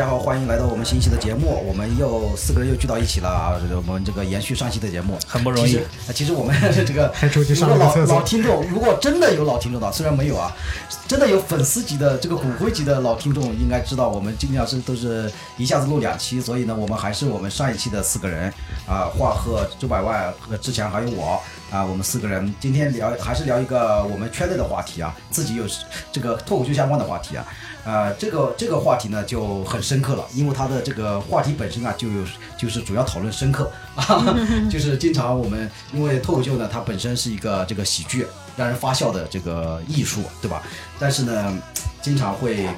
大家好，欢迎来到我们新一期的节目。我们又四个人又聚到一起了啊！这个我们这个延续上期的节目，很不容易其实呃其实我们这个如果老老听众，如果真的有老听众的，虽然没有啊，真的有粉丝级的这个骨灰级的老听众，应该知道我们尽量是都是一下子录两期，所以呢，我们还是我们上一期的四个人啊，华鹤、周百万和志强还有我啊，我们四个人今天聊还是聊一个我们圈内的话题啊，自己有这个脱口秀相关的话题啊。呃，这个这个话题呢就很深刻了，因为它的这个话题本身啊，就有就是主要讨论深刻啊，就是经常我们因为脱口秀呢，它本身是一个这个喜剧，让人发笑的这个艺术，对吧？但是呢，经常会。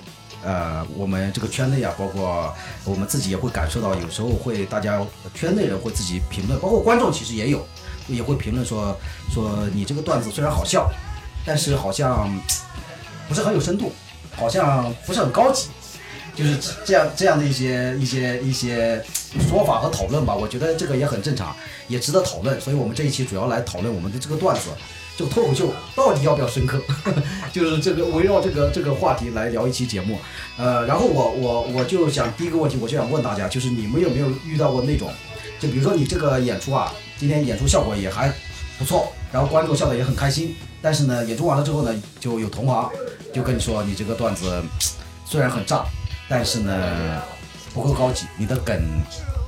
呃，我们这个圈内啊，包括我们自己也会感受到，有时候会大家圈内人会自己评论，包括观众其实也有，也会评论说说你这个段子虽然好笑，但是好像不是很有深度，好像不是很高级，就是这样这样的一些一些一些说法和讨论吧。我觉得这个也很正常，也值得讨论。所以我们这一期主要来讨论我们的这个段子，这个脱口秀到底要不要深刻，就是这个围绕这个这个话题来聊一期节目。呃，然后我我我就想第一个问题，我就想问大家，就是你们有没有遇到过那种，就比如说你这个演出啊，今天演出效果也还不错，然后观众笑得也很开心，但是呢，演出完了之后呢，就有同行就跟你说，你这个段子 虽然很炸，但是呢不够高级，你的梗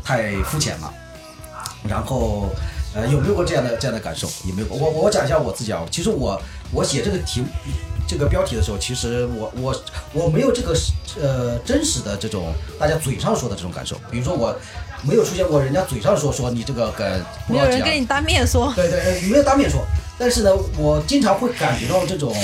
太肤浅了。然后呃，有没有过这样的这样的感受？有没有过？我我讲一下我自己啊，其实我我写这个题这个标题的时候，其实我我我没有这个呃真实的这种大家嘴上说的这种感受。比如说我没有出现过人家嘴上说说你这个梗不没有人跟你当面说，对对，呃没有当面说，但是呢，我经常会感觉到这种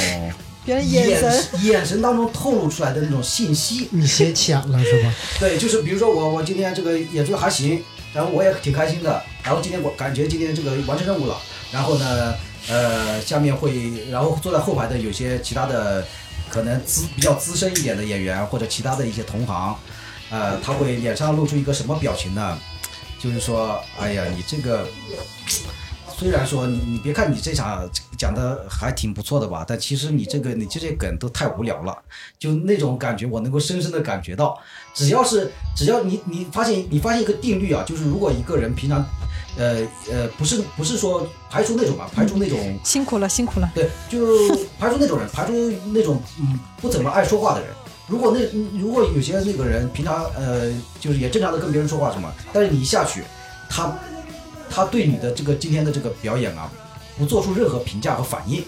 别人眼神眼神当中透露出来的那种信息。你写浅了是吧？对，就是比如说我我今天这个演出还行，然后我也挺开心的，然后今天我感觉今天这个完成任务了，然后呢，呃，下面会，然后坐在后排的有些其他的可能资比较资深一点的演员或者其他的一些同行，呃，他会脸上露出一个什么表情呢？就是说，哎呀，你这个。虽然说你你别看你这场讲的还挺不错的吧，但其实你这个你这些梗都太无聊了，就那种感觉我能够深深的感觉到，只要是只要你你发现你发现一个定律啊，就是如果一个人平常，呃呃不是不是说排除那种吧，排除那种辛苦了，辛苦了。对，就排除那种人，排除那种嗯不怎么爱说话的人。如果那如果有些那个人平常呃就是也正常的跟别人说话什么，但是你一下去，他他对你的这个今天的这个表演啊，不做出任何评价和反应，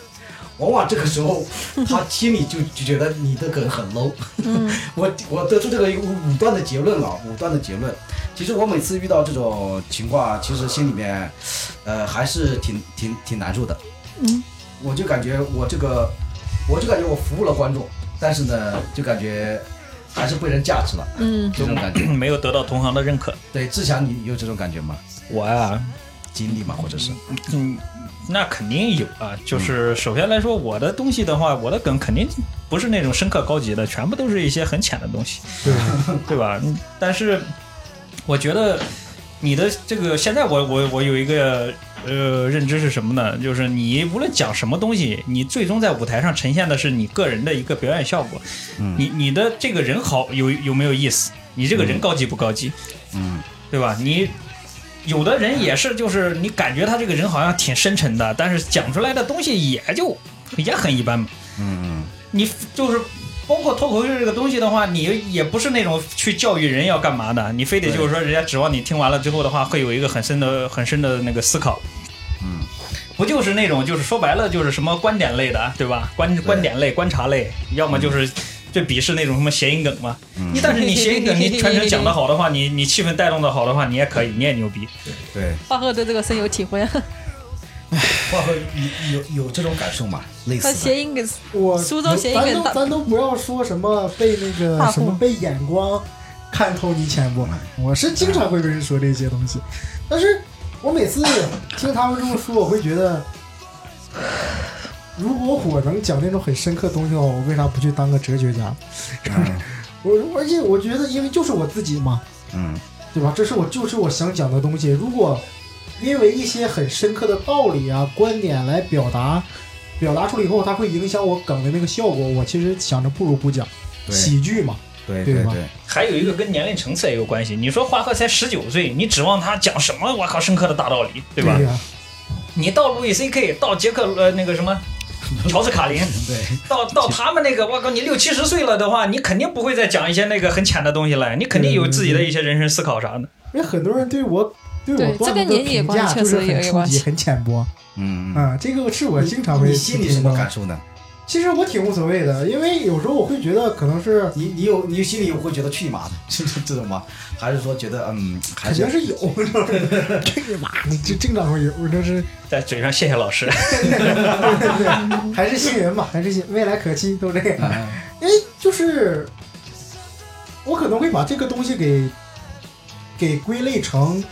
往往这个时候他心里就就觉得你的梗很 low。嗯，我我得出这个一个武断的结论啊，武断的结论。其实我每次遇到这种情况啊，其实心里面，呃，还是挺挺挺难受的。嗯，我就感觉我这个，我就感觉我服务了观众，但是呢，就感觉还是被人价值了，嗯，这种感觉。没有得到同行的认可。对，志强，你有这种感觉吗？我啊，经历嘛？或者是？嗯，那肯定有啊。就是首先来说，我的东西的话，我的梗肯定不是那种深刻高级的，全部都是一些很浅的东西，对，对吧？嗯但是我觉得你的这个现在我我我有一个呃认知是什么呢？就是你无论讲什么东西，你最终在舞台上呈现的是你个人的一个表演效果。嗯你你的这个人好有有没有意思？你这个人高级不高级？嗯对吧？你有的人也是，就是你感觉他这个人好像挺深沉的，但是讲出来的东西也就也很一般嘛。嗯你就是包括脱口秀这个东西的话，你也不是那种去教育人要干嘛的，你非得就是说人家指望你听完了之后的话，会有一个很深的、很深的那个思考。嗯，不就是那种就是说白了就是什么观点类的，对吧？观观点类、观察类，要么就是。最鄙视那种什么谐音梗嘛，你但是你谐音梗你全程讲的好的话，你你气氛带动的好的话，你也可以，你也牛逼。对对。华鹤对这个深有体会，华鹤有有有这种感受吗？类似的。谐音梗我苏州谐音咱梗咱都不要说什么被那个什么被眼光看透你浅薄，我是经常会被人说这些东西，但是我每次听他们这么说，我会觉得，如果我能讲那种很深刻的东西的话，我为啥不去当个哲学家？我而且我觉得，因为就是我自己嘛，嗯对吧？这是我就是我想讲的东西。如果因为一些很深刻的道理啊、观点来表达，表达出来以后，它会影响我梗的那个效果，我其实想着不如不讲。喜剧嘛，对吧对对对，还有一个跟年龄层次也有关系。你说华赫才十九岁，你指望他讲什么？我靠，深刻的大道理，对吧？呀、你到路易 C K，到杰克呃那个什么。乔治卡林，对，到到他们那个，我靠，你六七十岁了的话，你肯定不会再讲一些那个很浅的东西了，你肯定有自己的一些人生思考啥的。因为很多人对我对对我这跟年纪也评价关系确实就是很初级、也有关系。很浅薄。嗯，啊、这个是我经常会你心里什么感受呢？其实我挺无所谓的，因为有时候我会觉得可能是你你有你心里会觉得去你妈的，是 这这种吗？还是说觉得嗯，还是肯定是有，你知道吗？这个妈，你这经常会有，这是在嘴上谢谢老师，对对对，还是新人嘛，还是新未来可期，都这样。嗯因为就是我可能会把这个东西给给归类成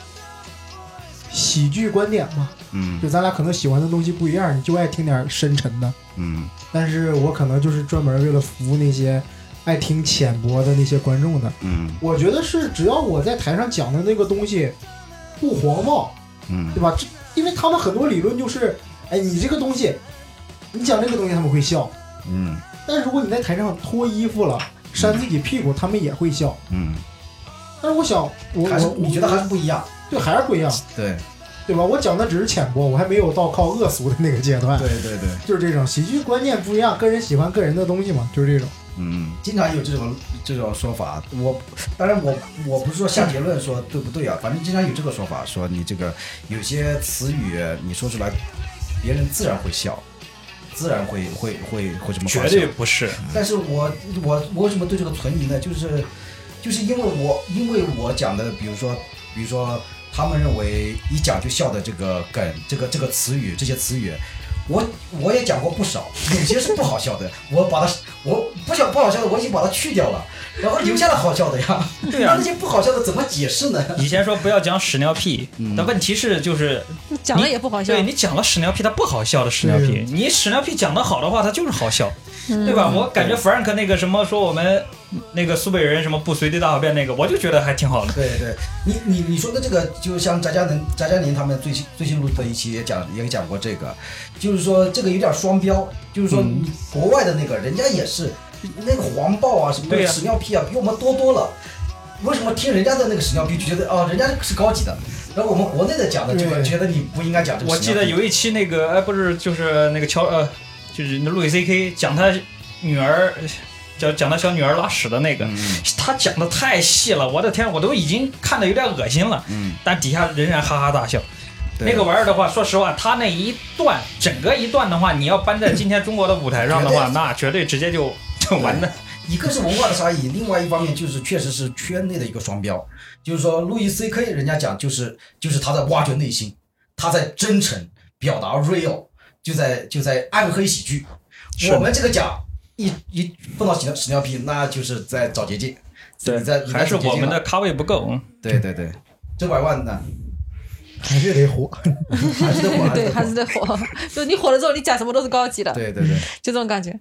喜剧观点嘛，嗯。就咱俩可能喜欢的东西不一样，你就爱听点深沉的，嗯。但是我可能就是专门为了服务那些爱听浅薄的那些观众的。嗯。我觉得是只要我在台上讲的那个东西不黄暴，嗯。对吧？这因为他们很多理论就是，哎，你这个东西，你讲这个东西他们会笑，嗯。但如果你在台上脱衣服了，扇自己屁股，他们也会笑。嗯，但是我想，我我你觉得还是不一样？对还是不一样，对对吧？我讲的只是浅薄，我还没有到靠恶俗的那个阶段。对对对，就是这种喜剧观念不一样，个人喜欢个人的东西嘛，就是这种。嗯，经常有这种这种说法。我当然我我不是说下结论说对不对啊，反正经常有这个说法，说你这个有些词语你说出来，别人自然会笑，自然会会会会这么发绝对不是。但是我我我为什么对这个存疑呢？就是就是因为我因为我讲的，比如说比如说他们认为一讲就笑的这个梗，这个这个词语这些词语。我我也讲过不少，有些是不好笑的，我把它我不想不好笑的我已经把它去掉了，然后留下了好笑的呀。对啊那那些不好笑的怎么解释呢？以前说不要讲屎尿屁，嗯但问题是就是你讲了也不好笑对。你讲了屎尿屁，它不好笑的屎尿屁，你屎尿屁讲的好的话，它就是好笑，嗯对吧？我感觉 Frank 那个什么说我们那个苏北人什么不随地大小便那个，我就觉得还挺好的。对对，你你你说的这个，就像翟佳能、翟佳宁他们最新最新录的一期也讲也讲过这个，就是说这个有点双标，就是说国外的那个人家也是那个黄暴啊什么的屎尿屁啊比我们多多了，为什么听人家的那个屎尿屁就觉得哦人家是高级的，然后我们国内的讲的就对觉得你不应该讲这个我。记得有一期那个哎不是就是那个乔呃就是路易 C K 讲他女儿。讲讲他小女儿拉屎的那个，嗯他讲的太细了，我的天，我都已经看的有点恶心了。嗯，但底下仍然哈哈大笑。那个玩意儿的话，说实话，他那一段整个一段的话，你要搬在今天中国的舞台上的话，绝那绝对直接就就完的。一个是文化的差异，另外一方面就是确实是圈内的一个双标，就是说路易 C K 人家讲就是就是他在挖掘内心，他在真诚表达 real，就在就在暗黑喜剧。我们这个讲一一碰到屎尿屎尿屁，那就是在找捷径。对在还是我们的咖位不够。嗯对对对，这百万呢 还是得火。还是得火，对，还是得得火。就你火了之后，你讲什么都是高级的，对对对，就这种感觉。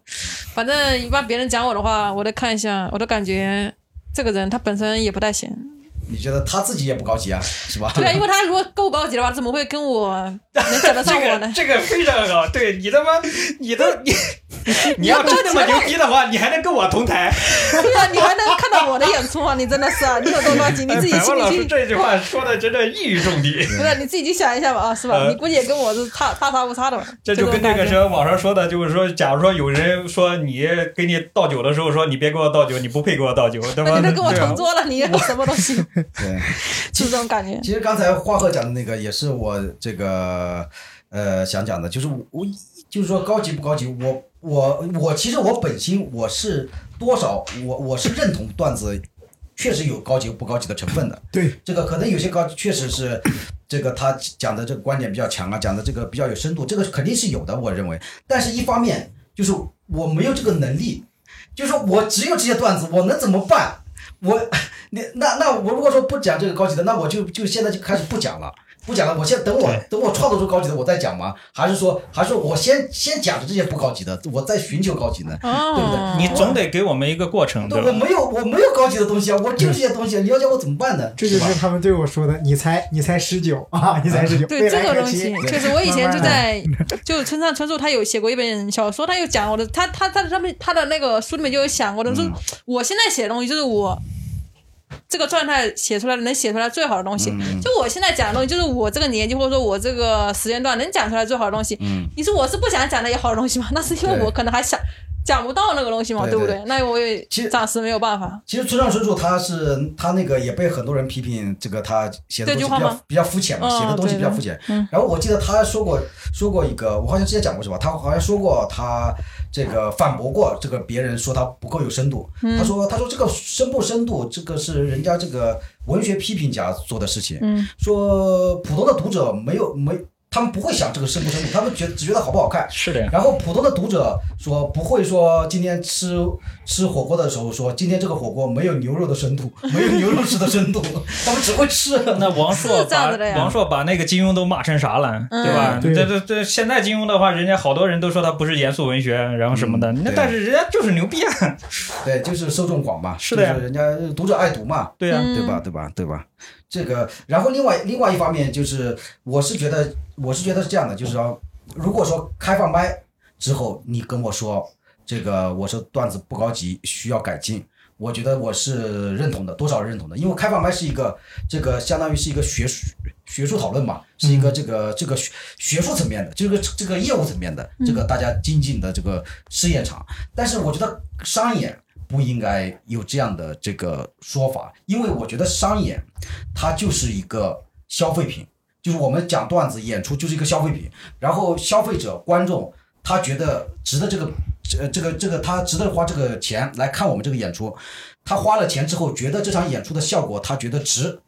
反正一般别人讲我的话，我都看一下，我都感觉这个人他本身也不太行。你觉得他自己也不高级啊，是吧？对啊，因为他如果够高级的话，怎么会跟我能讲得上 我呢？个这个非常好，对你他妈，你都你 你要真那么牛逼的话，你还能跟我同台。对啊，你还能看到我的演出啊？你真的是啊，你有多高级？你自己心里去，这句话说的真的一语中的。不是你自己去想一下吧啊，是吧？呃你估计也跟我是差大差不差的吧。这就跟那个什什么网上说的，就是说，假如说有人说你给你倒酒的时候说你别给我倒酒，你不配给我倒酒，对吧？那你都跟我同桌了，你有什么东西？对。是这种感觉。其实刚才花鹤讲的那个也是我这个呃想讲的，就是我我就是说高级不高级，我我我其实我本心我是多少我我是认同段子确实有高级不高级的成分的，对，这个可能有些高确实是这个他讲的这个观点比较强啊，讲的这个比较有深度，这个肯定是有的，我认为。但是一方面就是我没有这个能力，就是说我只有这些段子，我能怎么办？我 你那那我如果说不讲这个高级的，那我就就现在就开始不讲了。不讲了，我先等我等我创作出高级的我再讲吗？还是说还是说我先先讲着这些不高级的，我再寻求高级呢？对不对？哦，你总得给我们一个过程，对，我没有我没有高级的东西啊，我就这些东西，你要叫我怎么办呢？这就是吧？他们对我说的，你才你才十九啊，你才十九，对这个东西期，确实，我以前就慢慢在，就村上春树他有写过一本小说，他有讲我的，他他他上面他的那个书里面就有想过的，说我现在写的东西就是我这个状态写出来的能写出来最好的东西，就我现在讲的东西就是我这个年纪或者说我这个时间段能讲出来最好的东西。嗯你说我是不想讲那些好的东西吗？那是因为我可能还想讲不到那个东西嘛，对不对？那我也其实暂时没有办法。其实村上春树他是他那个也被很多人批评，这个他写的东西比较比较肤浅嘛，哦写的东西比较肤浅。嗯然后我记得他说过说过一个，我好像之前讲过是吧？他好像说过他这个反驳过这个别人说他不够有深度。嗯他说他说这个深不深度，这个是人家这个文学批评家做的事情。嗯说普通的读者没有没。他们不会想这个深不深度，他们觉只觉得好不好看，是的呀，然后普通的读者说不会说今天吃吃火锅的时候说今天这个火锅没有牛肉的深度，没有牛肉吃的深度，他们只会吃。那王朔把王朔把那个金庸都骂成啥了，嗯对吧？对这这这现在金庸的话，人家好多人都说他不是严肃文学，然后什么的，那嗯但是人家就是牛逼啊，对，就是受众广嘛，是的呀就是人家读者爱读嘛，对呀，嗯对吧？对吧？对吧？这个，然后另外另外一方面就是，我是觉得我是觉得是这样的，就是说，如果说开放麦之后，你跟我说这个我说段子不高级，需要改进。我觉得我是认同的，多少认同的，因为开放麦是一个这个相当于是一个学术学术讨论嘛，是一个这个这个学学术层面的，这个这个业务层面的，这个大家精进的这个试验场。但是我觉得商演不应该有这样的这个说法，因为我觉得商演它就是一个消费品，就是我们讲段子演出就是一个消费品，然后消费者观众他觉得值得这个这这个这个他值得花这个钱来看我们这个演出，他花了钱之后觉得这场演出的效果他觉得值，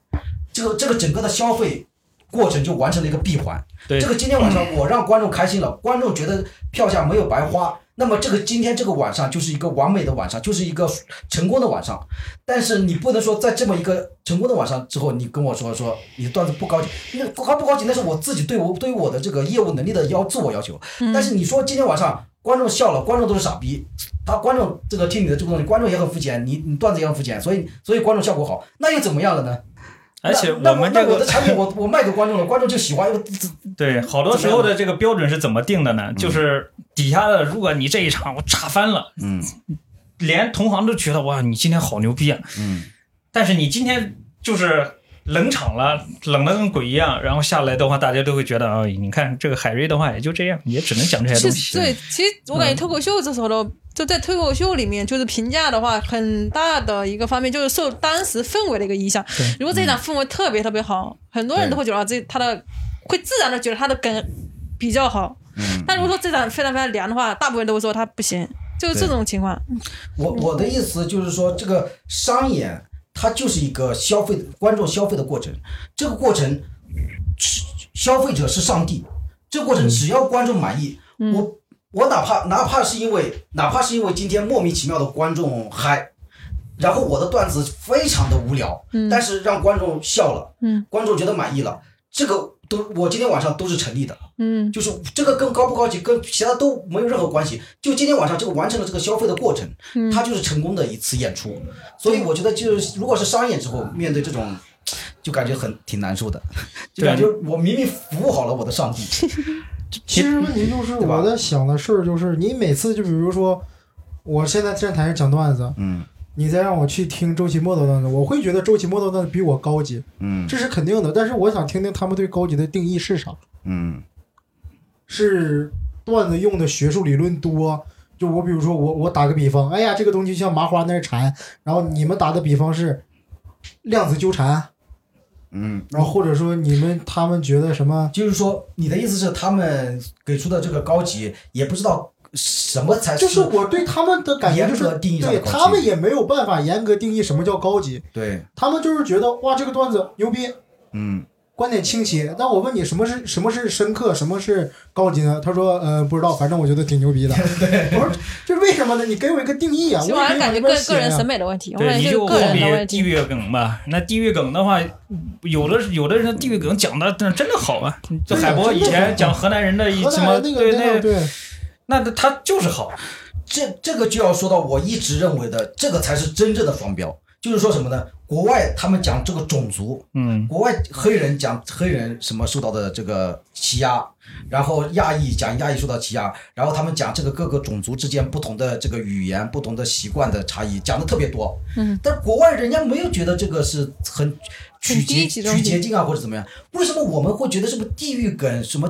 这个这个整个的消费过程就完成了一个闭环。对这个今天晚上我让观众开心了，观众觉得票价没有白花，那么这个今天这个晚上就是一个完美的晚上，就是一个成功的晚上。但是你不能说在这么一个成功的晚上之后，你跟我说说你的段子不高级，那不高不高级那是我自己对我对于我的这个业务能力的要自我要求。但是你说今天晚上观众笑了，观众都是傻逼，他观众这个听你的这个东西，观众也很肤浅，你你段子也很肤浅，所以所以观众效果好，那又怎么样了呢？而且我们这个我的产品我我卖给观众了，观众就喜欢，对，好多时候的这个标准是怎么定的呢？就是底下的，如果你这一场我炸翻了，嗯连同行都觉得哇，你今天好牛逼啊！嗯。但是你今天就是冷场了，冷的跟鬼一样，然后下来的话，大家都会觉得，哦，你看这个海瑞的话也就这样，也只能讲这些其东西。对，其实我感觉脱口秀这时候的，就在脱口秀里面，就是评价的话，很大的一个方面就是受当时氛围的一个影响。如果这一场氛围特别特别好，很多人都会觉得这他的会自然的觉得他的梗比较好。嗯但如果说这场非常非常凉的话，大部分人都会说他不行，就是这种情况。我我的意思就是说，这个商演它就是一个消费观众消费的过程，这个过程，消费者是上帝，这个过程只要观众满意，我我哪怕哪怕是因为哪怕是因为今天莫名其妙的观众嗨。然后我的段子非常的无聊，但是让观众笑了，嗯。观众觉得满意了，这个都我今天晚上都是成立的，嗯。就是这个跟高不高级跟其他都没有任何关系，就今天晚上这个完成了这个消费的过程，它就是成功的一次演出。所以我觉得就是如果是商演之后面对这种，就感觉很挺难受的，就感觉我明明服务好了我的上帝，其实问题就是我在想的事儿，就是你每次就比如说，我现在站台上讲段子，嗯你再让我去听周奇墨的段子，我会觉得周奇墨的段子比我高级，嗯这是肯定的。但是我想听听他们对高级的定义是啥？嗯是段子用的学术理论多？就我比如说我我打个比方，哎呀，这个东西像麻花那儿缠，然后你们打的比方是量子纠缠，嗯，然后或者说你们他们觉得什么？就是说你的意思是他们给出的这个高级也不知道什么才就是我对他们的感觉就是对他们也没有办法严格定义什么叫高级，对，他们就是觉得哇这个段子牛逼，嗯观点清晰。那我问你，什么是什么是深刻，什么是高级呢？他说，呃，不知道，反正我觉得挺牛逼的。我说，这是为什么呢？你给我一个定义啊！我感觉个个人审美的问题，我感对，觉你就比问题。地域梗吧。那地域梗的话，有的有的人地域梗讲的真的好啊。就海波以前讲河南人的什么，南人那个对那那个对，那他就是好。这这个就要说到我一直认为的，这个才是真正的双标。就是说什么呢？国外他们讲这个种族，嗯，国外黑人讲黑人什么受到的这个欺压，然后亚裔讲亚裔受到欺压，然后他们讲这个各个种族之间不同的这个语言、不同的习惯的差异，讲的特别多。嗯，但国外人家没有觉得这个是很取很捷取捷径啊，或者怎么样？为什么我们会觉得什么地域梗什么？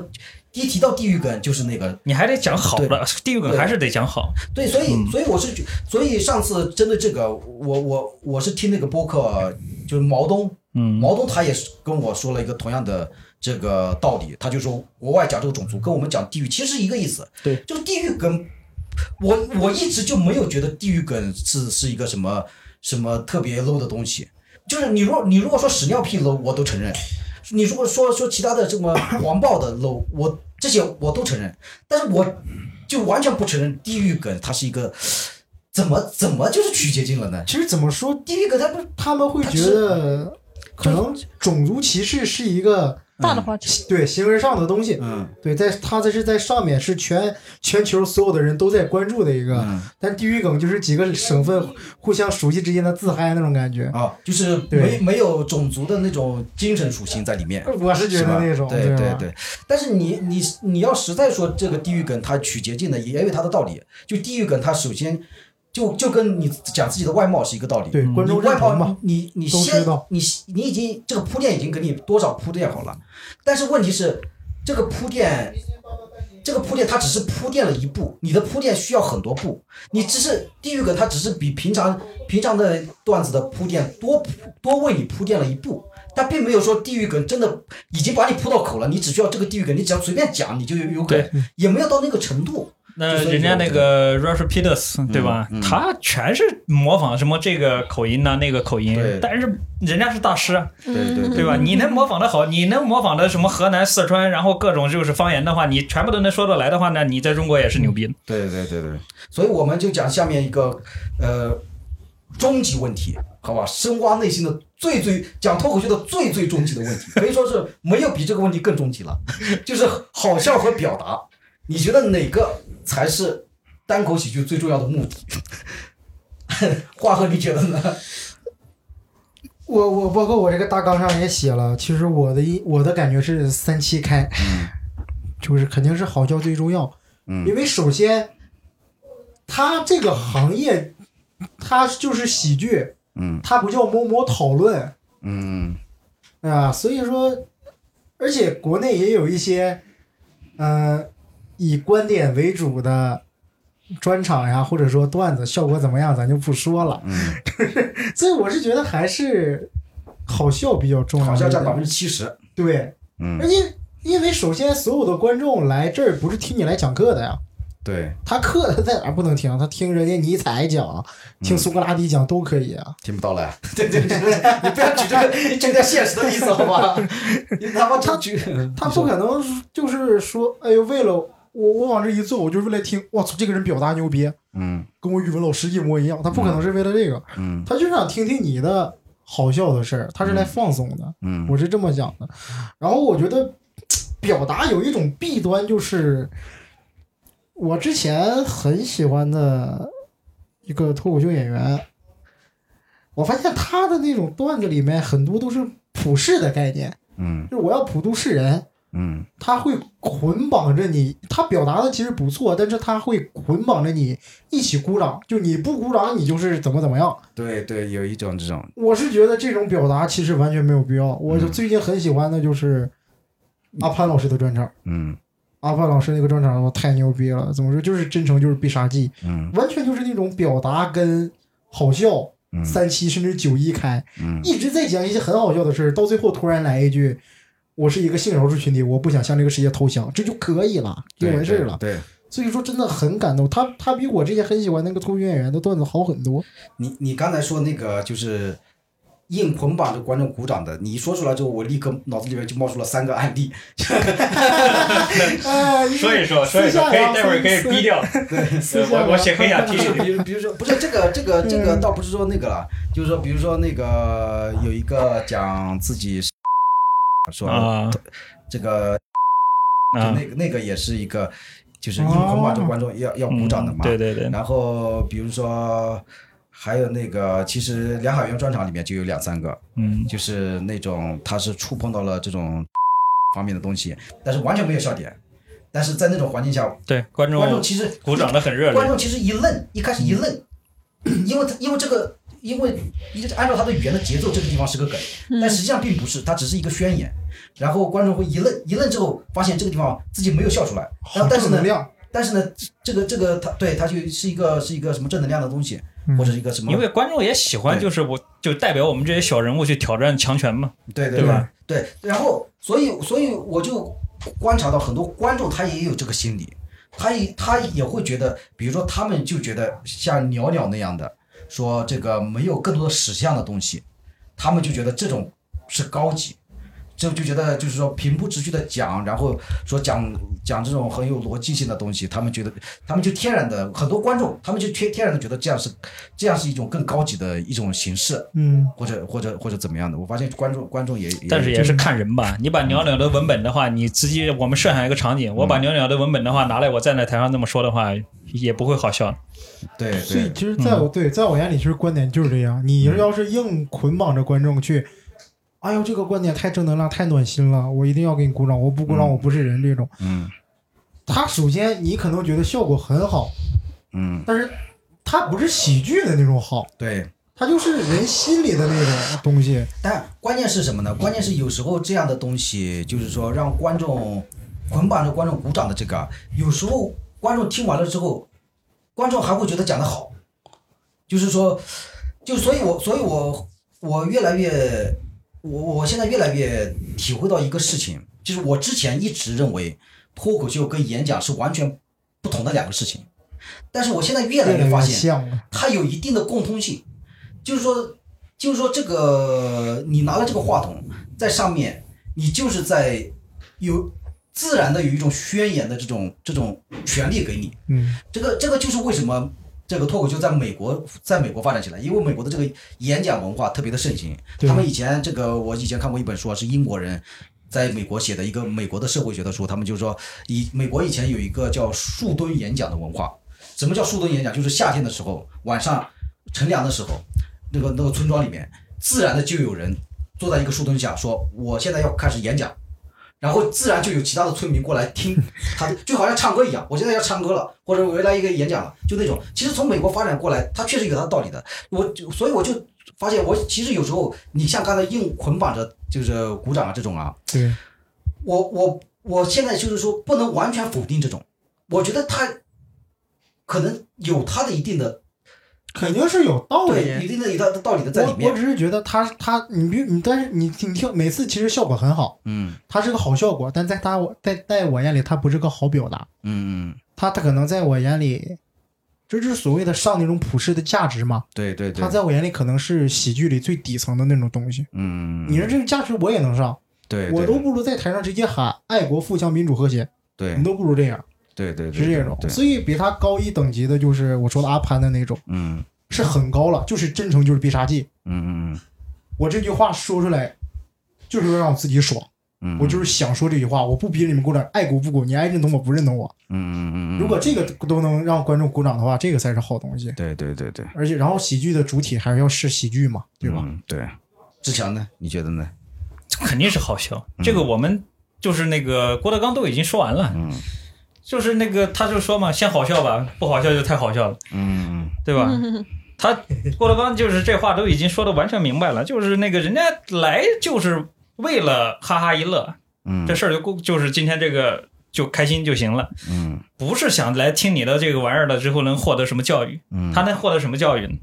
一提到地域梗就是那个你还得讲好的，地狱梗还是得讲好。对，所以所以我是觉，所以上次针对这个，我我我是听那个播客，就是毛东，嗯毛东他也是跟我说了一个同样的这个道理，他就说国外讲这个种族跟我们讲地域其实是一个意思。对，这个地域梗，我我一直就没有觉得地域梗是是一个什么什么特别 low 的东西，就是你如果你如果说屎尿屁 low，我都承认。你如果说说其他的这么黄暴的 low，我这些我都承认，但是我就完全不承认地狱梗它是一个怎么怎么就是取捷径了呢？其实怎么说，地狱梗他不是他们会觉得可能种族歧视是一个大的话题，对形而上的东西。嗯对，在它这是在上面，是全全球所有的人都在关注的一个。嗯但地域梗就是几个省份互相熟悉之间的自嗨那种感觉。啊，就是没没有种族的那种精神属性在里面。我是觉得那种，对对对，但是你你你要实在说这个地域梗它取捷径的，也有它的道理。就地域梗它首先就就跟你讲自己的外貌是一个道理。对观众你外认同嘛貌，你你先你你已经这个铺垫已经给你多少铺垫好了，但是问题是这个铺垫。这个铺垫它只是铺垫了一步，你的铺垫需要很多步。你只是地狱梗，它只是比平常平常的段子的铺垫多多为你铺垫了一步，它并没有说地狱梗真的已经把你铺到口了，你只需要这个地狱梗，你只要随便讲你就有有梗，也没有到那个程度。那人家那个 Rush Peters 对吧？嗯他全是模仿什么这个口音呐、那个口音，但是人家是大师啊，对对对吧？你能模仿的好，你能模仿的什么河南、四川，然后各种就是方言的话，你全部都能说得来的话，那你在中国也是牛逼的。对对对对，所以我们就讲下面一个呃终极问题，好吧？深挖内心的最最讲脱口秀的最最终极的问题，可以说是没有比这个问题更终极了，就是好笑和表达。你觉得哪个才是单口喜剧最重要的目的？华哥，你觉得呢？我我包括我这个大纲上也写了，其实我的一我的感觉是三七开，就是肯定是好笑最重要，嗯因为首先，它这个行业，它就是喜剧，嗯它不叫某某讨论，嗯啊，所以说，而且国内也有一些，呃，以观点为主的专场呀，或者说段子，效果怎么样，咱就不说了。嗯，所以我是觉得还是好笑比较重要。好笑占百分之七十。对，嗯而，且因为首先所有的观众来这儿不是听你来讲课的呀，对，他课他在哪儿不能听？他听人家尼采讲，听苏格拉底讲都可以啊。听不到了。对对对，你不要举这个，你举点现实的例子好吧？你他妈他举，他不可能就是说，哎呦，为了我我往这一坐，我就是为了听，我操，这个人表达牛逼，嗯跟我语文老师一模一样。他不可能是为了这个，嗯他就是想听听你的好笑的事儿，他是来放松的。嗯我是这么想的。然后我觉得表达有一种弊端，就是我之前很喜欢的一个脱口秀演员，我发现他的那种段子里面很多都是普世的概念，嗯就是我要普度世人。嗯。他会捆绑着你，他表达的其实不错，但是他会捆绑着你一起鼓掌，就你不鼓掌，你就是怎么怎么样。对对，有一种这种，我是觉得这种表达其实完全没有必要。我就最近很喜欢的就是阿潘老师的专场，嗯。阿潘老师那个专场我太牛逼了，怎么说就是真诚就是必杀技，嗯。完全就是那种表达跟好笑嗯。三七甚至九一开，嗯。一直在讲一些很好笑的事儿，到最后突然来一句。我是一个性少数群体，我不想向这个世界投降，这就可以了，就完事儿了。对，所以说真的很感动，他他比我之前很喜欢那个脱口秀演员的段子好很多。你你刚才说那个就是硬捆绑着观众鼓掌的，你一说出来之后，我立刻脑子里面就冒出了三个案例。哎，说一说，说一说，可以待会儿可以逼掉。对，我我写黑下不是，比如比如说，不是这个这个这个倒不是说那个了，就是说，比如说那个有一个讲自己说啊这个就啊那个那个也是一个，就是硬捆绑着观众要要鼓掌的嘛。嗯对对对，然后比如说还有那个，其实梁海源专场里面就有两三个，嗯就是那种他是触碰到了这种方面的东西，但是完全没有笑点。但是在那种环境下，对，观众观众其实鼓掌的很热烈。观众其实一愣，一开始一愣，因为他因为这个，因为一按照他的语言的节奏，这个地方是个梗，但实际上并不是，它只是一个宣言。然后观众会一愣，一愣之后发现这个地方自己没有笑出来，然后但是呢正能，量，但是呢，这个这个它对它就是一个是一个什么正能量的东西，嗯或者是一个什么因为观众也喜欢，就是我就代表我们这些小人物去挑战强权嘛。对对对吧对，然后所以所以我就观察到很多观众他也有这个心理，他也他也会觉得，比如说他们就觉得像鸟鸟那样的，说这个没有更多的实相的东西，他们就觉得这种是高级。就就觉得就是说平铺直叙的讲，然后说讲讲这种很有逻辑性的东西，他们觉得他们就天然的很多观众，他们就天天然的觉得这样是这样是一种更高级的一种形式，嗯，或者或者或者怎么样的。我发现观众观众也，但是也是看人吧。你把袅袅的文本的话，你直接我们设想一个场景，我把袅袅的文本的话拿来，我站在台上那么说的话，也不会好笑。对对所以其实在我对在我眼里，其实观点就是这样。你要是硬捆绑着观众去，哎呦这个观点太正能量、太暖心了，我一定要给你鼓掌，我不鼓掌嗯我不是人这种。嗯他首先你可能觉得效果很好，嗯，但是他不是喜剧的那种好，对。他就是人心里的那种东西。但关键是什么呢？关键是有时候这样的东西，就是说让观众捆绑着观众鼓掌的这个，有时候观众听完了之后，观众还会觉得讲的好，就是说，就所以我所以我我越来越，我我现在越来越体会到一个事情，就是我之前一直认为脱口秀跟演讲是完全不同的两个事情，但是我现在越来越发现，它有一定的共通性，就是说，就是说这个你拿了这个话筒在上面，你就是在有自然的有一种宣言的这种这种权利给你。嗯，这个这个就是为什么这个脱口秀在美国在美国发展起来，因为美国的这个演讲文化特别的盛行。他们以前这个我以前看过一本书啊，是英国人在美国写的一个美国的社会学的书，他们就说以美国以前有一个叫树墩演讲的文化。什么叫树墩演讲？就是夏天的时候，晚上乘凉的时候，那个那个村庄里面，自然的就有人坐在一个树墩下，说我现在要开始演讲，然后自然就有其他的村民过来听 他，就好像唱歌一样。我现在要唱歌了，或者我要来一个演讲了，就那种。其实从美国发展过来，它确实有它的道理的。我所以我就发现，我其实有时候你像刚才硬捆绑着就是鼓掌啊这种啊，对，我我我现在就是说不能完全否定这种，我觉得它可能有它的一定的肯定是有道理。一定的有它的道理的在里我我。只是觉得他他你比你，但是你你听每次其实效果很好，嗯它是个好效果，但在他我在在我眼里，它不是个好表达。嗯嗯，他他可能在我眼里，这就是所谓的上那种普世的价值嘛。对对对他，在我眼里可能是喜剧里最底层的那种东西。嗯，你说这个价值我也能上，对，我对都不如在台上直接喊爱国富强民主和谐，对你都不如这样，对对对是这种。所以比他高一等级的就是我说的阿潘的那种，嗯是很高了，就是真诚就是必杀技。嗯嗯嗯我这句话说出来，就是为了让我自己爽。嗯，我就是想说这句话，我不逼你们鼓掌，爱鼓不鼓，你爱认同我不认同我。嗯嗯嗯嗯，如果这个都能让观众鼓掌的话，这个才是好东西。对对对对，而且，然后喜剧的主体还是要是喜剧嘛，对吧？嗯？对。志强呢？你觉得呢？肯定是好笑。这个我们就是那个郭德纲都已经说完了，嗯就是那个他就说嘛，先好笑吧，不好笑就太好笑了，嗯对吧？他郭德纲就是这话都已经说的完全明白了，就是那个人家来就是为了哈哈一乐，嗯这事儿就过，就是今天这个就开心就行了，嗯不是想来听你的这个玩意儿了之后能获得什么教育，嗯，他能获得什么教育呢？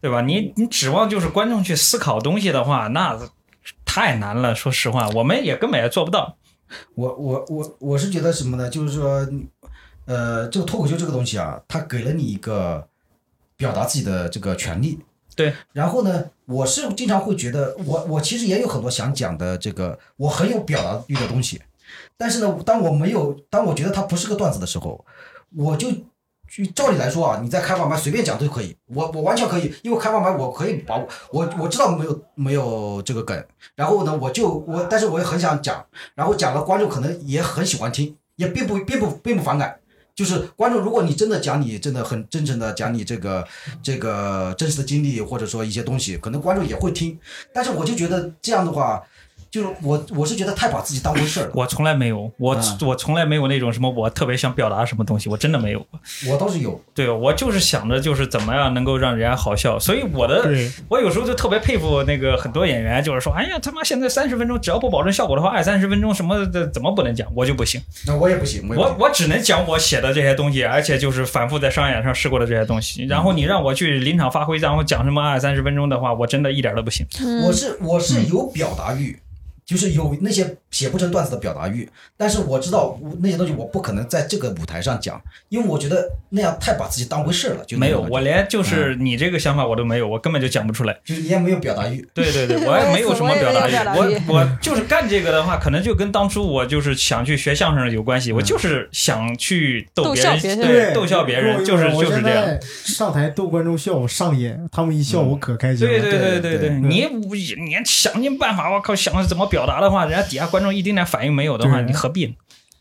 对吧？你你指望就是观众去思考东西的话，那太难了。说实话，我们也根本也做不到。我我我我是觉得什么呢？就是说，呃，这个脱口秀这个东西啊，它给了你一个表达自己的这个权利，对。然后呢，我是经常会觉得，我我其实也有很多想讲的这个，我很有表达欲的东西，但是呢，当我没有，当我觉得它不是个段子的时候，我就。就照理来说啊，你在开放麦随便讲都可以，我我完全可以，因为开放麦我可以把我我我知道没有没有这个梗，然后呢我就我，但是我也很想讲，然后讲了观众可能也很喜欢听，也并不并不并不反感，就是观众如果你真的讲你真的很真诚的讲你这个这个真实的经历或者说一些东西，可能观众也会听，但是我就觉得这样的话。就是我，我是觉得太把自己当回事儿了。我从来没有，我、嗯我从来没有那种什么我特别想表达什么东西，我真的没有。我倒是有，对我就是想着就是怎么样能够让人家好笑，所以我的我有时候就特别佩服那个很多演员，就是说，哎呀他妈现在三十分钟只要不保证效果的话，二三十分钟什么的怎么不能讲？我就不行，那我也不行，我。我只能讲我写的这些东西，而且就是反复在商演上试过的这些东西。然后你让我去临场发挥，然后讲什么二三十分钟的话，我真的一点都不行。我是我是有表达欲，就是有那些写不成段子的表达欲，但是我知道我那些东西我不可能在这个舞台上讲，因为我觉得那样太把自己当回事了。就没有，我连就是你这个想法我都没有，我根本就讲不出来。就是你也没有表达欲。对对对，我也没有什么表达欲我我我就是干这个的话，可能就跟当初我就是想去学相声有关系，我就是想去逗别人，逗笑别人对，逗笑别人，就是就是这样。。上台逗观众笑，我上瘾，他们一笑，我可开心了。对对对对对对，你你想尽办法，我靠，想怎么表达的话，人家底下观众一丁点反应没有的话，你何必呢？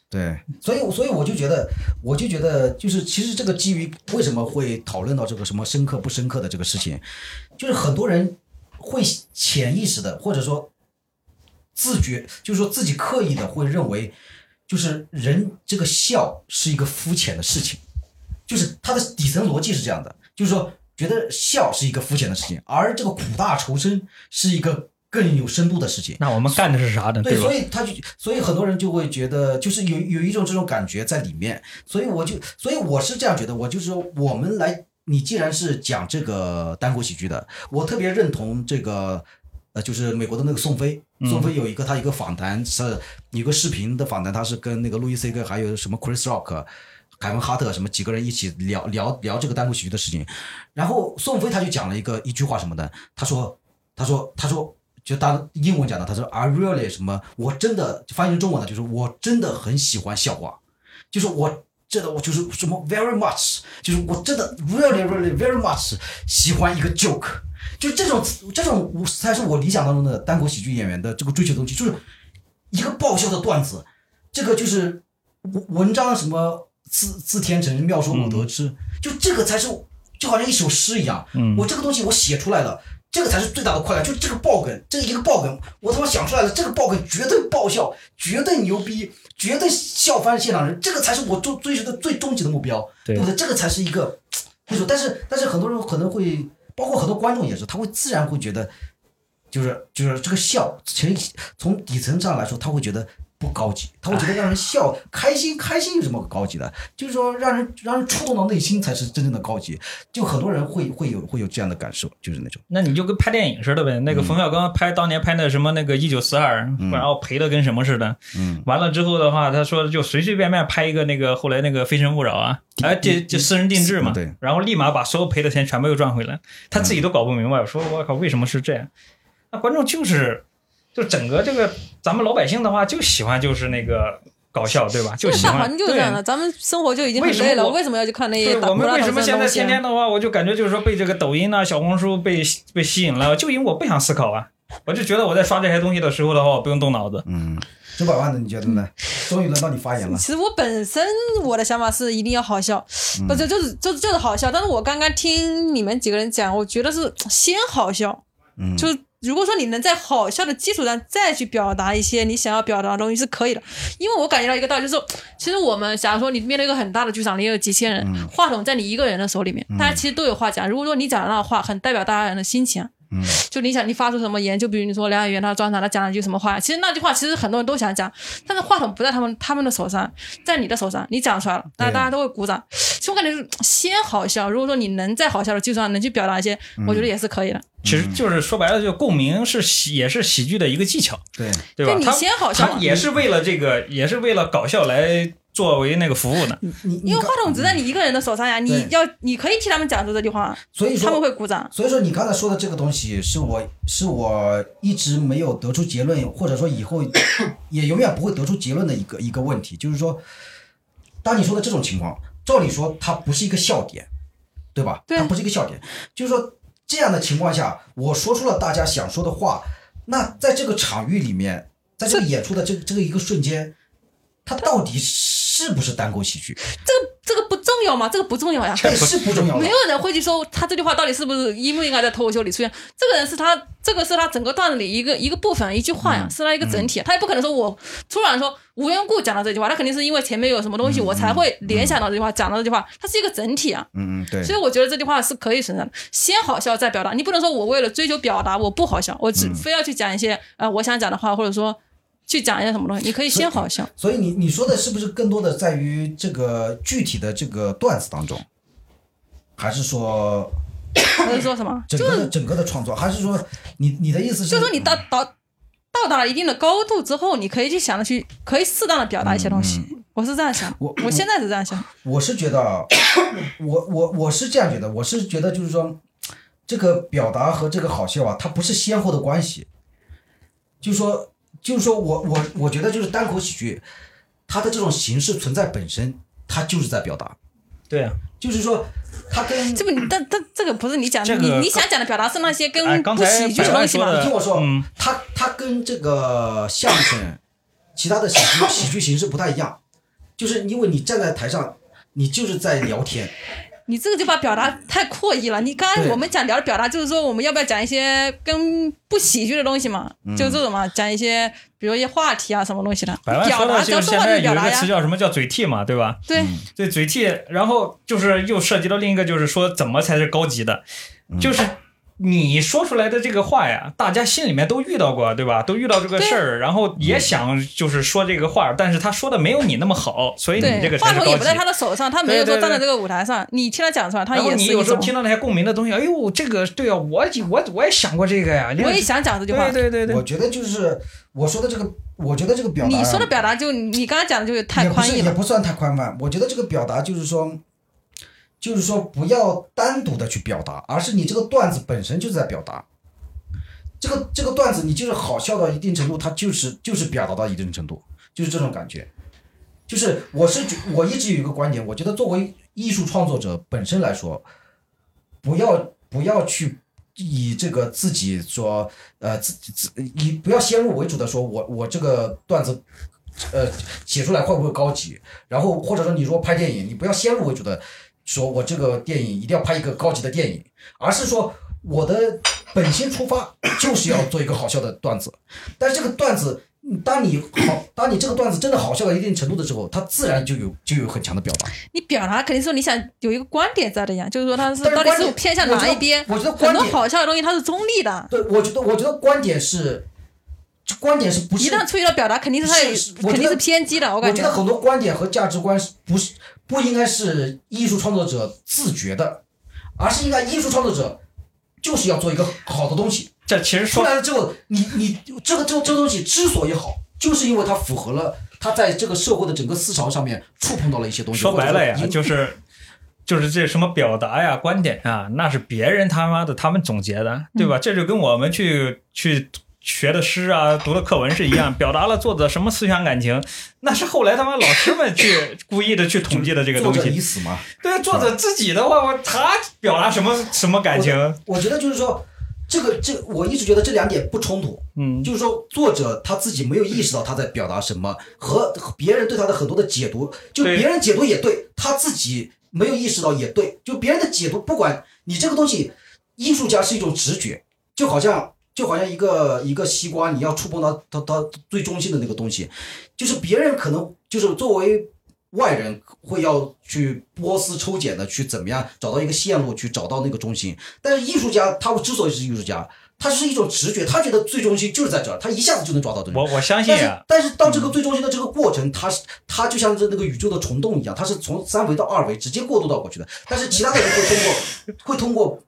对，所以所以我就觉得，我就觉得，就是其实这个基于为什么会讨论到这个什么深刻不深刻的这个事情，就是很多人会潜意识的或者说自觉，就是说自己刻意的会认为，就是人这个笑是一个肤浅的事情，就是它的底层逻辑是这样的，就是说觉得笑是一个肤浅的事情，而这个苦大仇深是一个更有深度的事情。那我们干的是啥呢？对，吧所？以他就，所以很多人就会觉得，就是有有一种这种感觉在里面，所以我就，所以我是这样觉得，我就是说，我们来，你既然是讲这个单口喜剧的，我特别认同这个，呃，就是美国的那个宋飞，嗯宋飞有一个他一个访谈是有个视频的访谈，他是跟那个路易 C K 还有什么 Chris Rock。凯文哈特什么几个人一起聊聊聊这个单口喜剧的事情，然后宋飞他就讲了一个一句话什么的，他说他说他说就当英文讲的，他说 I really 什么，我真的翻译成中文的，就是我真的很喜欢笑话，就是我真的我就是什么 very much，就是我真的 really really very much 喜欢一个 joke，就这种这种才是我理想当中的单口喜剧演员的这个追求东西，就是一个爆笑的段子，这个就是文文章什么自自天成妙手偶得之，就这个才是就好像一首诗一样，嗯。我这个东西我写出来了。这个才是最大的快乐，就是这个爆梗，这一个爆梗，我他妈想出来了，这个爆梗绝对爆笑，绝对牛逼，绝对笑翻现场人，这个才是我追追求的最终极的目标，对不对？这个才是一个就是，但是但是很多人可能会，包括很多观众也是，他会自然会觉得，就是就是这个笑，从从底层上来说，他会觉得不高级，他会觉得让人笑开心开心有什么高级的？就是说让人让人触动到内心才是真正的高级。就很多人会会有会有这样的感受，就是那种。那你就跟拍电影似的呗。那个冯小刚拍当年拍那什么那个一九四二，然后赔的跟什么似的。嗯，完了之后的话，他说就随随便便拍一个那个后来那个《非诚勿扰》啊，哎，这这私人定制嘛，对，然后立马把所有赔的钱全部又赚回来，他自己都搞不明白，说我靠为什么是这样？那观众就是就整个这个咱们老百姓的话就喜欢就是那个搞笑，对吧？就喜欢就是这样的，对咱们生活就已经很累了，为什么我为什么要去看那些对，我们为什么现在？天天的话，我就感觉就是说被这个抖音啊、小红书被被吸引了，就因为我不想思考啊，我就觉得我在刷这些东西的时候的话，我不用动脑子。嗯，九百万的你觉得呢？终于轮到你发言了。其实我本身我的想法是一定要好笑，不就就是就就是好笑。但是我刚刚听你们几个人讲，我觉得是先好笑，嗯，就是如果说你能在好笑的基础上再去表达一些你想要表达的东西是可以的。因为我感觉到一个道理，就是其实我们假如说你面对一个很大的剧场里有几千人，话筒在你一个人的手里面，大家其实都有话讲。如果说你讲的那个话很代表大家人的心情。嗯，就你想你发出什么言，就比如你说梁海源他专场他讲了一句什么话，其实那句话其实很多人都想讲，但是话筒不在他们他们的手上，在你的手上，你讲出来了，大家大家都会鼓掌。其实我感觉是先好笑，如果说你能在好笑的基础上能去表达一些，我觉得也是可以的。其实就是说白了，就共鸣是喜也是喜剧的一个技巧，对，对吧？就你先好笑他也是为了这个，也是为了搞笑来作为那个服务的。你你因为话筒只在你一个人的手上呀，你要你可以替他们讲出这句话，所以说他们会鼓掌。所以说，你刚才说的这个东西，是我是我一直没有得出结论，或者说以后 也永远不会得出结论的一个一个问题，就是说，当你说的这种情况，照理说它不是一个笑点，对吧？对它不是一个笑点，就是说这样的情况下，我说出了大家想说的话，那在这个场域里面，在这个演出的这这个一个瞬间，它到底是不是单口喜剧？这个这个不重要吗？这个不重要呀。这是不重要没。有人会去说他这句话到底是不是应不应该在脱口秀里出现。这个人是他，这个是他整个段子里一个一个部分，一句话呀，是他一个整体。他也不可能说我突然说无缘故讲到这句话，他肯定是因为前面有什么东西，我才会联想到这句话，讲到这句话。它是一个整体啊。嗯嗯，对。所以我觉得这句话是可以存在的，先好笑再表达。你不能说我为了追求表达我不好笑，我嗯只非要去讲一些呃我想讲的话，或者说去讲一些什么东西。你可以先好笑。所以你你说的是不是更多的在于这个具体的这个段子当中，还是说还是说什么？整个的整个的创作，还是说你你的意思是？就是说你到到到达了一定的高度之后，你可以去想着去，可以适当的表达一些东西。我是这样想，嗯我我现在是这样想。我是觉得 啊，我我我是这样觉得，我是觉得就是说，这个表达和这个好笑啊，它不是先后的关系，就是说，就是说我我我觉得就是单口喜剧，它的这种形式存在本身，它就是在表达，对啊，就是说，它跟这不，你但但这个不是你讲的，这个你你想讲的表达是那些哎跟刚才不喜剧的百万东西嘛？你听我说，嗯它它跟这个相声、其他的喜剧喜剧形式不太一样，就是因为你站在台上，你就是在聊天，你这个就把表达太扩义了。你刚才我们讲聊的表达，就是说我们要不要讲一些跟不喜剧的东西嘛？嗯就这种嘛，讲一些比如一些话题啊什么东西的。百万说表达的就是只要说话就现在有一是表达呀。个词叫什么叫嘴替嘛，对吧？对，对嘴替，然后就是又涉及到另一个，就是说怎么才是高级的，就是你说出来的这个话呀，大家心里面都遇到过，对吧？都遇到这个事儿，然后也想就是说这个话，但是他说的没有你那么好，所以你这，个话筒也不。在他的手上，他没有说站在这个舞台上，你听他讲出来，他也是你有时候。听到那些共鸣的东西，哎呦，这个对啊，我我我也想过这个呀，我也想讲这句话对。对对对我，觉得就是我说的这个，我觉得这个表达啊，你说的表达就你刚刚讲的就是太宽义了。是也不算太宽泛。我觉得这个表达就是说，就是说不要单独的去表达，而是你这个段子本身就在表达。这个这个段子你就是好笑到一定程度，它就是就是表达到一定程度，就是这种感觉。就是我是觉我一直有一个观点，我觉得作为艺术创作者本身来说，不要不要去以这个自己说呃自自以不要先入为主的说我我这个段子呃写出来会不会高级，然后或者说你说拍电影，你不要先入为主的说我这个电影一定要拍一个高级的电影，而是说我的本心出发就是要做一个好笑的段子，但是这个段子。嗯当你好，当你这个段子真的好笑到一定程度的时候，它自然就有就有很强的表达。你表达肯定是说你想有一个观点在的呀，就是说它是到底是偏向哪一边。我觉得很多好笑的东西它是中立的，对，我觉得我觉得观点是，观点是不是一旦出现了表达，肯定是它有是是我觉得肯定是偏激的。我我感觉得很多观点和价值观是不是不应该是艺术创作者自觉的，而是应该艺术创作者就是要做一个好的东西，这其实说来了之后，你你这个这这个东西之所以好，就是因为它符合了它在这个社会的整个思潮上面触碰到了一些东西。说白了呀就是 就是这什么表达呀、观点啊，那是别人他妈的他们总结的，对吧？这就跟我们去去学的诗啊、读的课文是一样，表达了作者什么思想感情，那是后来他们老师们去故意的去统计的这个东作者已西。死嘛。对，作者自己的话，我他表达什么什么感情？我觉得就是说，这个这我一直觉得这两点不冲突。嗯，就是说，作者他自己没有意识到他在表达什么，和和别人对他的很多的解读，就别人解读也对，他自己没有意识到也对，就别人的解读，不管你这个东西，艺术家是一种直觉，就好像就好像一个一个西瓜，你要触碰到它它最中心的那个东西，就是别人可能就是作为外人会要去剥丝抽茧的去怎么样找到一个线路去找到那个中心，但是艺术家他之所以是艺术家，他是一种直觉，他觉得最中心就是在这儿，他一下子就能抓到这个。我我相信但是啊，但是到这个最中心的这个过程，它是它就像是那个宇宙的虫洞一样，它是从三维到二维直接过渡到过去的。但是其他的人会通过 会通过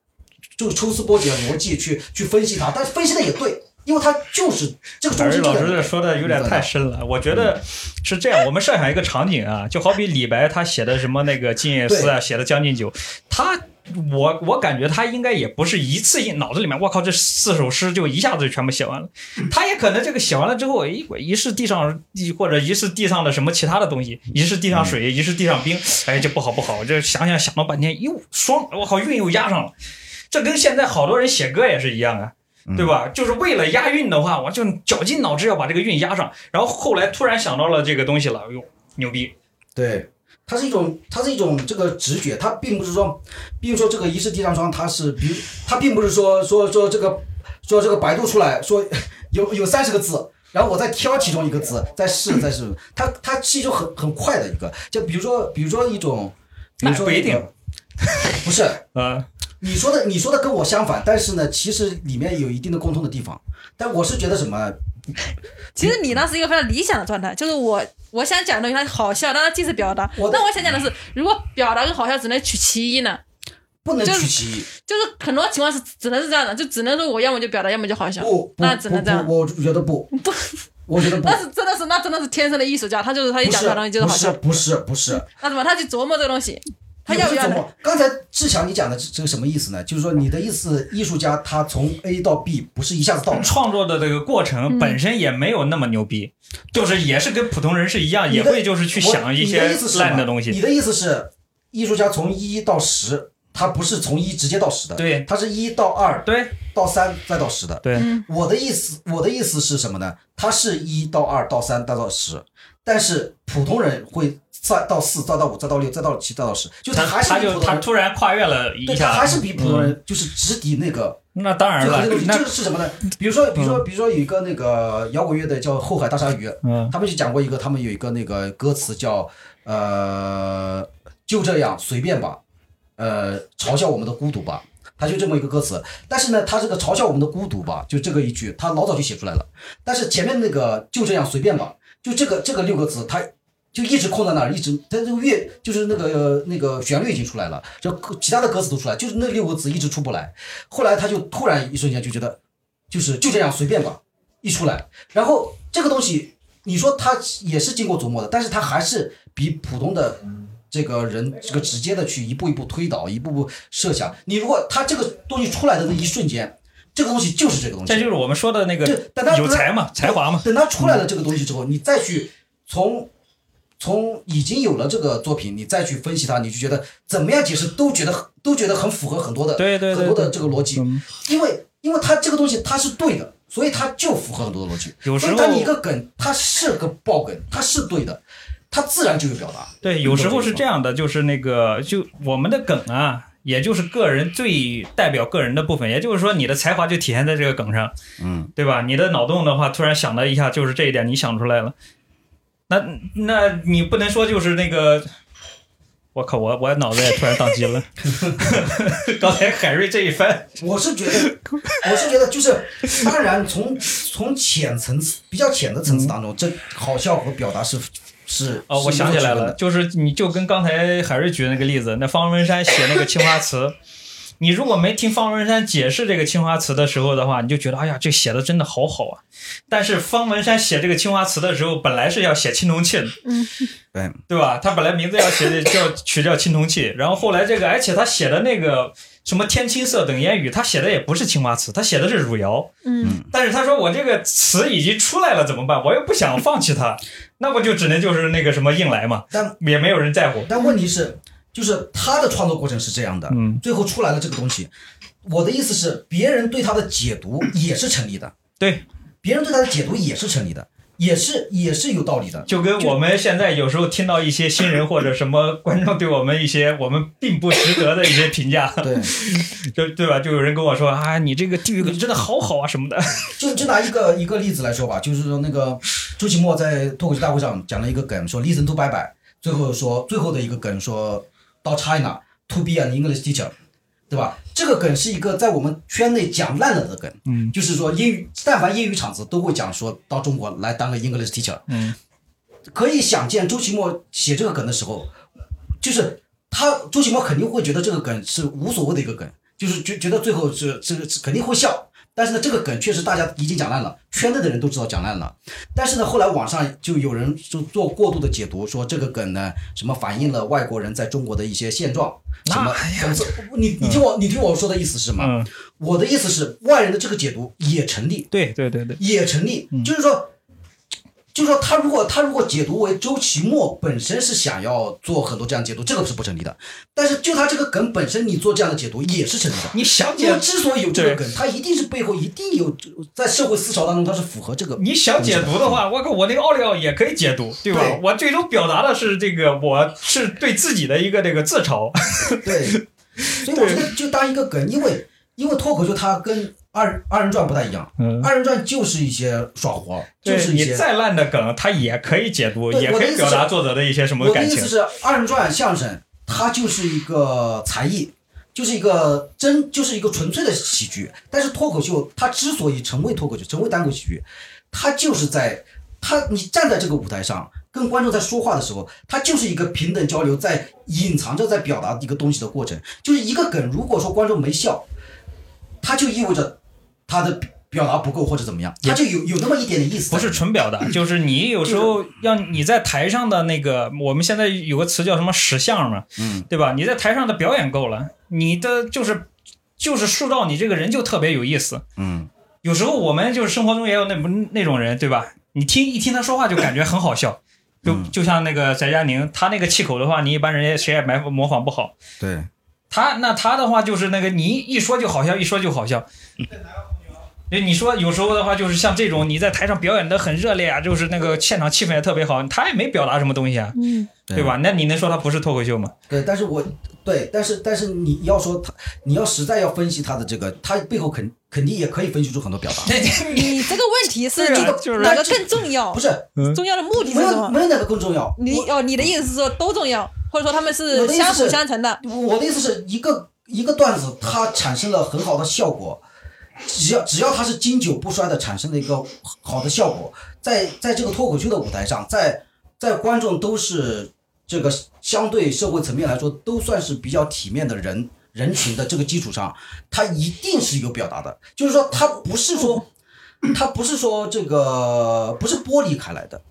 就是抽丝剥茧逻辑去去分析它，但是分析的也对，因为他就是这个中海瑞老师这说的有点太深了，我觉得是这样。我们设想一个场景啊，就好比李白他写的什么那个《静夜思》啊，写的《将进酒》，他我我感觉他应该也不是一次性脑子里面，我靠，这四首诗就一下子就全部写完了。他也可能这个写完了之后，一一是地上或者一是地上的什么其他的东西，一是地上水，一是地上冰，哎，这不好不好，这想想想了半天，又霜，我靠，韵又压上了。这跟现在好多人写歌也是一样啊。对吧？就是为了押韵的话，我就绞尽脑汁要把这个韵押上，然后后来突然想到了这个东西了，哟，牛逼！对，它是一种，它是一种这个直觉，它并不是说，比如说这个一是地上霜，它是，比如它并不是说说说这个说这个百度出来说有有三十个字，然后我再挑其中一个字再试再试，它它是一种很很快的一个，就比如说比如说一种，比如说那不一定，不是 啊，你说的你说的跟我相反，但是呢，其实里面有一定的共通的地方，但我是觉得什么，其实你那是一个非常理想的状态，就是我我想讲的东西它好笑，但它既是表达。我那我想讲的是，如果表达跟好笑只能取其一呢？不能取其一。就是很多情况是只能是这样的，就只能说我要么就表达，要么就好笑不，不那只能这样。我觉得不，不，我觉得不。那是真的是那真的是天生的艺术家，他就是他一讲出来东西就是不是好笑。不是不是，那怎么他去琢磨这个东西，他要不要琢磨。刚才志强你讲的这这个什么意思呢？就是说你的意思，艺术家他从 A 到 B 不是一下子到。创作的这个过程嗯本身也没有那么牛逼，就是也是跟普通人是一样，也会就是去想一些烂的东西。你的意思是，艺术家从一到十，他不是从一直接到十的，对他是一到二对到三再到十的。对，嗯我的意思，我的意思是什么呢？他是一到二到三再到十，但是普通人会再到四，再到五，再到六，再到七，再到十，就他还是他突然跨越了一对他下，还是比普通嗯人就是直抵那个那当然了。那这个是什么呢？比如说，比如说，比如说有一个那个摇滚乐的叫后海大鲨鱼，嗯他们就讲过一个，他们有一个那个歌词叫呃就这样随便吧，呃嘲笑我们的孤独吧。他就这么一个歌词，但是呢，他这个嘲笑我们的孤独吧，就这个一句，他老早就写出来了。但是前面那个就这样随便吧，就这个这个六个字，他就一直空在那儿，一直他这个乐就是那个、呃那个旋律已经出来了，就其他的歌词都出来，就是那六个字一直出不来。后来他就突然一瞬间就觉得，就是就这样随便吧，一出来，然后这个东西，你说他也是经过琢磨的，但是他还是比普通的这个人这个直接的去一步一步推导，一步步设想。你如果他这个东西出来的那一瞬间，这个东西就是这个东西，这就是我们说的那个有才嘛，才华嘛。等他出来了这个东西之后，你再去从从已经有了这个作品，你再去分析它，你就觉得怎么样解释都觉得都觉得很符合很多的对对对很多的这个逻辑，嗯因为因为它这个东西它是对的，所以它就符合很多的逻辑。有时候当你一个梗，它是个爆梗，它是对的，它自然就有表达。对，有时候是这样的，就是那个，就我们的梗啊，也就是个人最代表个人的部分，也就是说，你的才华就体现在这个梗上，嗯，对吧？你的脑洞的话，突然想了一下，就是这一点，你想出来了，那那你不能说就是那个。我靠！我我脑子也突然宕机了。刚才海瑞这一番，我是觉得，我是觉得就是，当然从从浅层次比较浅的层次当中，这好笑和表达是是哦，我想起来了，就是你就跟刚才海瑞举的那个例子，那方文山写那个青花瓷，你如果没听方文山解释这个青花瓷的时候的话，你就觉得哎呀，这写的真的好好啊。但是方文山写这个青花瓷的时候，本来是要写青铜器的，对对吧？他本来名字要写的叫取叫青铜器，然后后来这个，而且他写的那个什么天青色等烟雨，他写的也不是青花瓷，他写的是汝窑。嗯，但是他说我这个词已经出来了怎么办？我又不想放弃它，那不就只能就是那个什么硬来嘛，但也没有人在乎。但问题是，就是他的创作过程是这样的，嗯，最后出来了这个东西。我的意思是，别人对他的解读也是成立的，对，别人对他的解读也是成立的，也是也是有道理的。就跟我们现在有时候听到一些新人或者什么 观众对我们一些我们并不值得的一些评价，对，就对吧？就有人跟我说啊，你这个地域梗真的好好啊什么的。就就拿一个一个例子来说吧，就是说那个周奇墨在脱口秀大会上讲了一个梗，说 listen to 拜拜，最后说最后的一个梗说到 China to be an English teacher，对吧？这个梗是一个在我们圈内讲烂了的梗，嗯，就是说英语，但凡英语场子都会讲说到中国来当个 English teacher，嗯，可以想见周奇墨写这个梗的时候，就是他周奇墨肯定会觉得这个梗是无所谓的一个梗，就是觉觉得最后是这个肯定会笑。但是呢，这个梗确实大家已经讲烂了，圈内的人都知道讲烂了。但是呢，后来网上就有人就做过度的解读，说这个梗呢，什么反映了外国人在中国的一些现状，什么哎呀。你你听我你听我说的意思是什么？嗯，我的意思是，外人的这个解读也成立，对对对对，也成立，就是说，就是说，他如果他如果解读为周奇墨本身是想要做很多这样解读，这个是不成立的。但是就他这个梗本身，你做这样的解读也是成立的。你想解因为之所以有这个梗，他一定是背后一定有在社会思潮当中，它是符合这个。你想解读的话，我靠，我那个奥利奥也可以解读，对吧？对我最终表达的是这个，我是对自己的一个这个自嘲。对，所以我觉得就当一个梗，因为因为脱口秀它跟二二人转不太一样，嗯，二人转就是一些耍活，就是一些。你再烂的梗，它也可以解读，也可以表达作者的一些什么感情我的意思。是，二人转相声它就是一个才艺，就是一个真，就是一个纯粹的喜剧。但是脱口秀它之所以成为脱口秀，成为单口喜剧，它就是在它你站在这个舞台上跟观众在说话的时候，它就是一个平等交流，在隐藏着在表达一个东西的过程。就是一个梗，如果说观众没笑，它就意味着他的表达不够或者怎么样，他就有有那么一点点意思。不是纯表达，就是你有时候要你在台上的那个，我们现在有个词叫什么实相嘛，嗯，对吧？你在台上的表演够了，你的就是就是塑造你这个人就特别有意思。嗯，有时候我们就是生活中也有那那种人，对吧？你听一听他说话就感觉很好笑，就嗯就像那个翟佳宁，他那个气口的话，你一般人谁也模模仿不好。对。他那他的话就是那个你一说就好笑，一说就好笑。对，你说有时候的话就是像这种你在台上表演的很热烈啊，就是那个现场气氛也特别好，他也没表达什么东西啊，嗯，对吧？那你能说他不是脱口秀吗？对，但是我对，但是但是你要说他，你要实在要分析他的这个，他背后肯肯定也可以分析出很多表达，你这个问题是你对啊就是哪个更重要不？是重要的目的没是什么？有没有哪个更重要。你哦，你的意思是说都重要，或者说他们是相辅相成的？我我的意思是一个一个段子，它产生了很好的效果，只要只要它是经久不衰的产生的一个好的效果，在在这个脱口秀的舞台上，在在观众都是这个相对社会层面来说都算是比较体面的人人群的这个基础上，它一定是有表达的，就是说它不是说它不是说这个不是剥离开来的，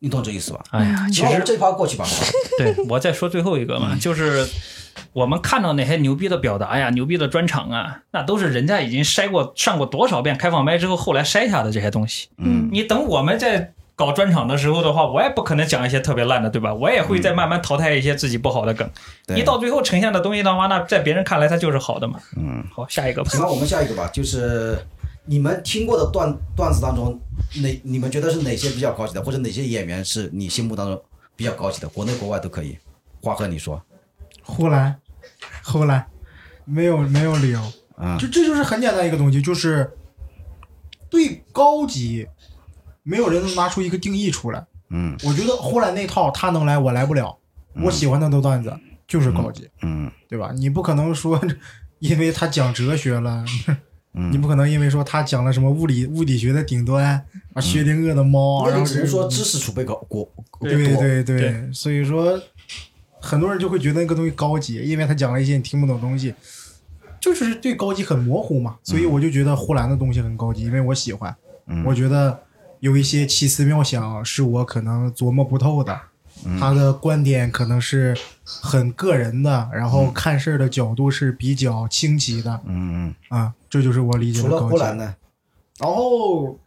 你懂这意思吧？哎呀，其实这一趴过去吧。对我再说最后一个嘛，就是我们看到那些牛逼的表达呀、牛逼的专场啊，那都是人家已经筛过、上过多少遍开放麦之后，后来筛下的这些东西。嗯，你等我们在搞专场的时候的话，我也不可能讲一些特别烂的，对吧？我也会再慢慢淘汰一些自己不好的梗。对你到最后呈现的东西的话，那在别人看来它就是好的嘛。嗯。好，下一个吧。行，那我们下一个吧，就是你们听过的段段子当中，哪你们觉得是哪些比较高级的，或者哪些演员是你心目当中比较高级的，国内国外都可以。华和你说，呼兰，呼兰，没有没有理由，啊、就这就是很简单一个东西，就是对高级，没有人能拿出一个定义出来。嗯我觉得呼兰那套他能来，我来不了。我喜欢他的段子就是高级，嗯对吧？你不可能说因为他讲哲学了，嗯，你不可能因为说他讲了什么物理物理学的顶端啊，薛定谔的猫，那然后你只能说知识储备高国对多对对对所以说很多人就会觉得那个东西高级，因为他讲了一些你听不懂的东西，就是对高级很模糊嘛。所以我就觉得呼兰的东西很高级，因为我喜欢，嗯我觉得有一些奇思妙想是我可能琢磨不透的。他的观点可能是很个人的，然后看事儿的角度是比较清奇的嗯啊，这就是我理解的高级。呼兰呢？然后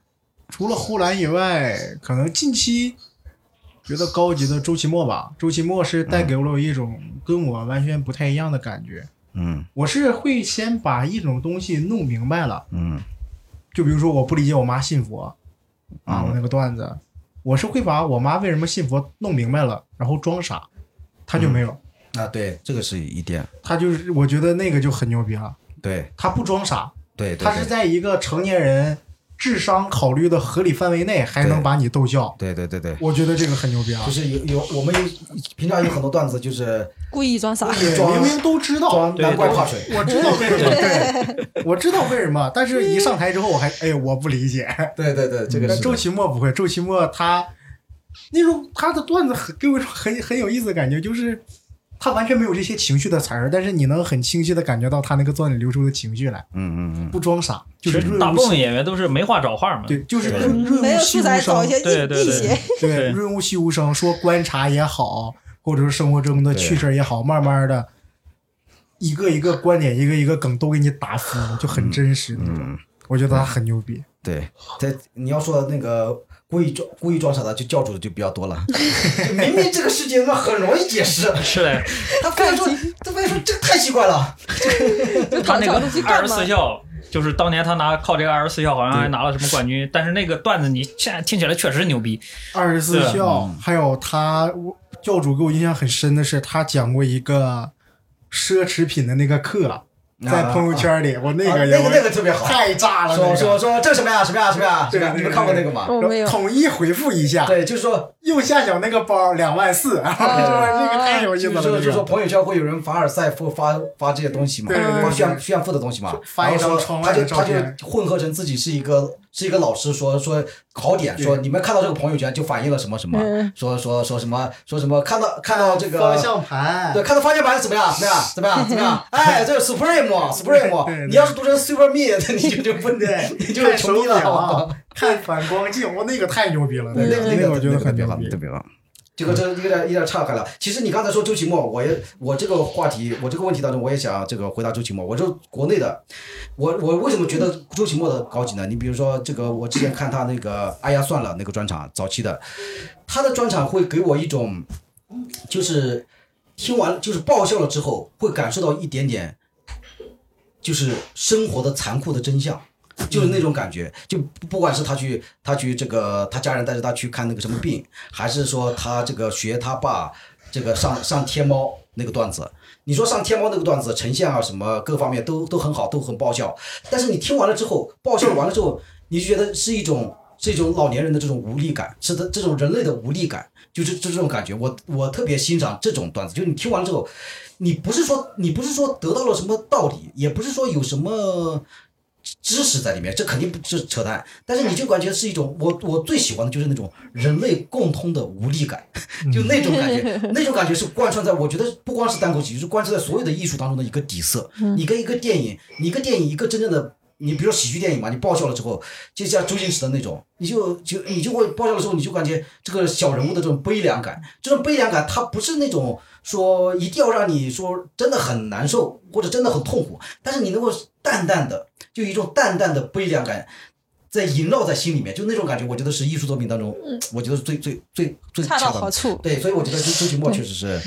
除了呼兰以外，可能近期觉得高级的周奇墨吧。周奇墨是带给了我一种跟我完全不太一样的感觉。嗯。我是会先把一种东西弄明白了，嗯。就比如说我不理解我妈信佛啊，嗯。我那个段子，我是会把我妈为什么信佛弄明白了，然后装傻，他就没有，啊，对，这个是一点，他就是我觉得那个就很牛逼了，对。他不装傻，对对他是在一个成年人智商考虑的合理范围内，还能把你逗笑。对对对对，我觉得这个很牛逼啊就！是有有我们有平常有很多段子就是故意装傻。对装明明都知道，装难怪怕水，我知道为什么，对，我知道为什么，但是一上台之后，我还哎，我不理解。对对对，这个但周奇墨不会，周奇墨他那种他的段子很给我一种很很有意思的感觉，就是他完全没有这些情绪的词儿，但是你能很清晰的感觉到他那个钻里流出的情绪来，嗯嗯嗯，不装傻，就是大部分演员都是没话找话嘛。对，就是对。润润物细无声，对对对对，润物细无声，说观察也好，或者是生活中的趣事儿也好，慢慢的，一个一个观点，一个一个梗都给你打服，就很真实那种。我觉得他很牛逼。对，在你要说那个故意装故意装傻的，就教主的就比较多了。就明明这个事情那很容易解释，是嘞，他非要说，他非要说这个太奇怪了。他那个二十？四孝，就是当年他拿靠这个二十四孝好像还拿了什么冠军，但是那个段子你现在听起来确实牛逼。二十四孝，还有他教主给我印象很深的是，他讲过一个奢侈品的那个课，在朋友圈里，我那啊个也那个那个特别好太炸了，说说说这什么呀什么呀什么呀？对？你们看过那个吗？我没有。统一回复一下，对，就是说，右下角那个包 两万四，这个太有意思了，就是说，就是说，朋友圈会有人凡尔赛发发发这些东西嘛，发炫炫富的东西嘛，发一张然后说窗外的他就他照片就混合成自己是一个是一个老师，说说考点，说你们看到这个朋友圈就反映了什么什么，嗯说说说什么说什么看到看到这个方向盘，对，看到方向盘怎么样？怎么样？怎么样？怎么样？哎，这个 Supreme Supreme，你要是读成 Super Me，你就 就不对，你就穷逼了。表，看反光镜，我那个太牛逼了，那个那个我觉得很特别棒，牛逼特。别棒。这个这有点有点岔开了。其实你刚才说周奇墨，我也我这个话题，我这个问题当中，我也想这个回答周奇墨。我说国内的，我我为什么觉得周奇墨的高级呢？你比如说这个，我之前看他那个哎呀算了那个专场，早期的，他的专场会给我一种，就是听完就是爆笑了之后，会感受到一点点，就是生活的残酷的真相。就是那种感觉，就不不管是他去他去这个他家人带着他去看那个什么病，还是说他这个学他爸这个上上天猫那个段子，你说上天猫那个段子呈现啊什么各方面都都很好，都很爆笑，但是你听完了之后，爆笑完了之后，你就觉得是一种是一种老年人的这种无力感，是的这种人类的无力感，就是就这种感觉，我我特别欣赏这种段子，就是你听完之后，你不是说你不是说得到了什么道理，也不是说有什么。知识在里面，这肯定不是扯淡，但是你就感觉是一种 我我最喜欢的就是那种人类共通的无力感，就那种感觉，那种感觉是贯穿在我觉得不光是单口喜剧，是贯穿在所有的艺术当中的一个底色。你跟一个电影，你一个电影一个真正的。你比如说喜剧电影嘛，你爆笑了之后，就像周星驰的那种，你就就你就会爆笑的时候，你就感觉这个小人物的这种悲凉感，这种悲凉感它不是那种说一定要让你说真的很难受或者真的很痛苦，但是你能够淡淡的就一种淡淡的悲凉感，在萦绕在心里面，就那种感觉，我觉得是艺术作品当中，我觉得是最最最最恰到。好处。对，所以我觉得周周奇墨确实是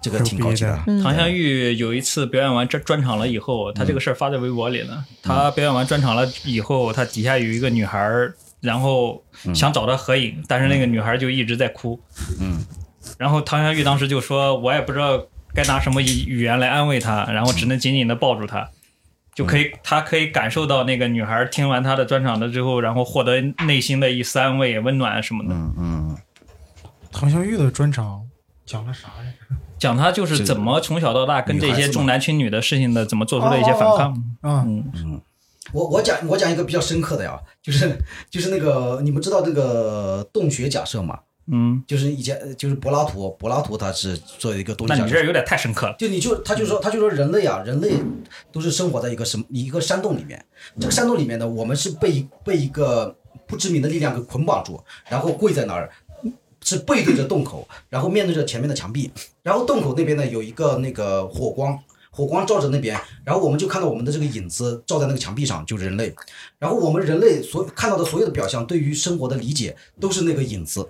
这个挺高级的。嗯唐香玉有一次表演完专专场了以后，他这个事儿发在微博里了。他表演完专场了以后，他底下有一个女孩儿，然后想找他合影，但是那个女孩就一直在哭。嗯，然后唐香玉当时就说：“我也不知道该拿什么语语言来安慰她，然后只能紧紧的抱住她。”就可以，他可以感受到那个女孩听完他的专场了之后，然后获得内心的一丝安慰、温暖什么的。嗯嗯，唐香玉的专场讲了啥呀？讲他就是怎么从小到大跟这些重男轻女的事情的怎么做出的一些反抗。啊，嗯，我我讲我讲一个比较深刻的呀，就是就是那个你们知道那个洞穴假设吗？嗯，就是以前就是柏拉图，柏拉图他是做一个洞穴假设。那你这有点太深刻了。就你就他就说他就说人类啊，人类都是生活在一个什么一个山洞里面。这个山洞里面呢，我们是被被一个不知名的力量给捆绑住，然后跪在那儿，是背对着洞口，然后面对着前面的墙壁，然后洞口那边呢有一个那个火光。火光照着那边，然后我们就看到我们的这个影子照在那个墙壁上，就是人类。然后我们人类所看到的所有的表象，对于生活的理解都是那个影子，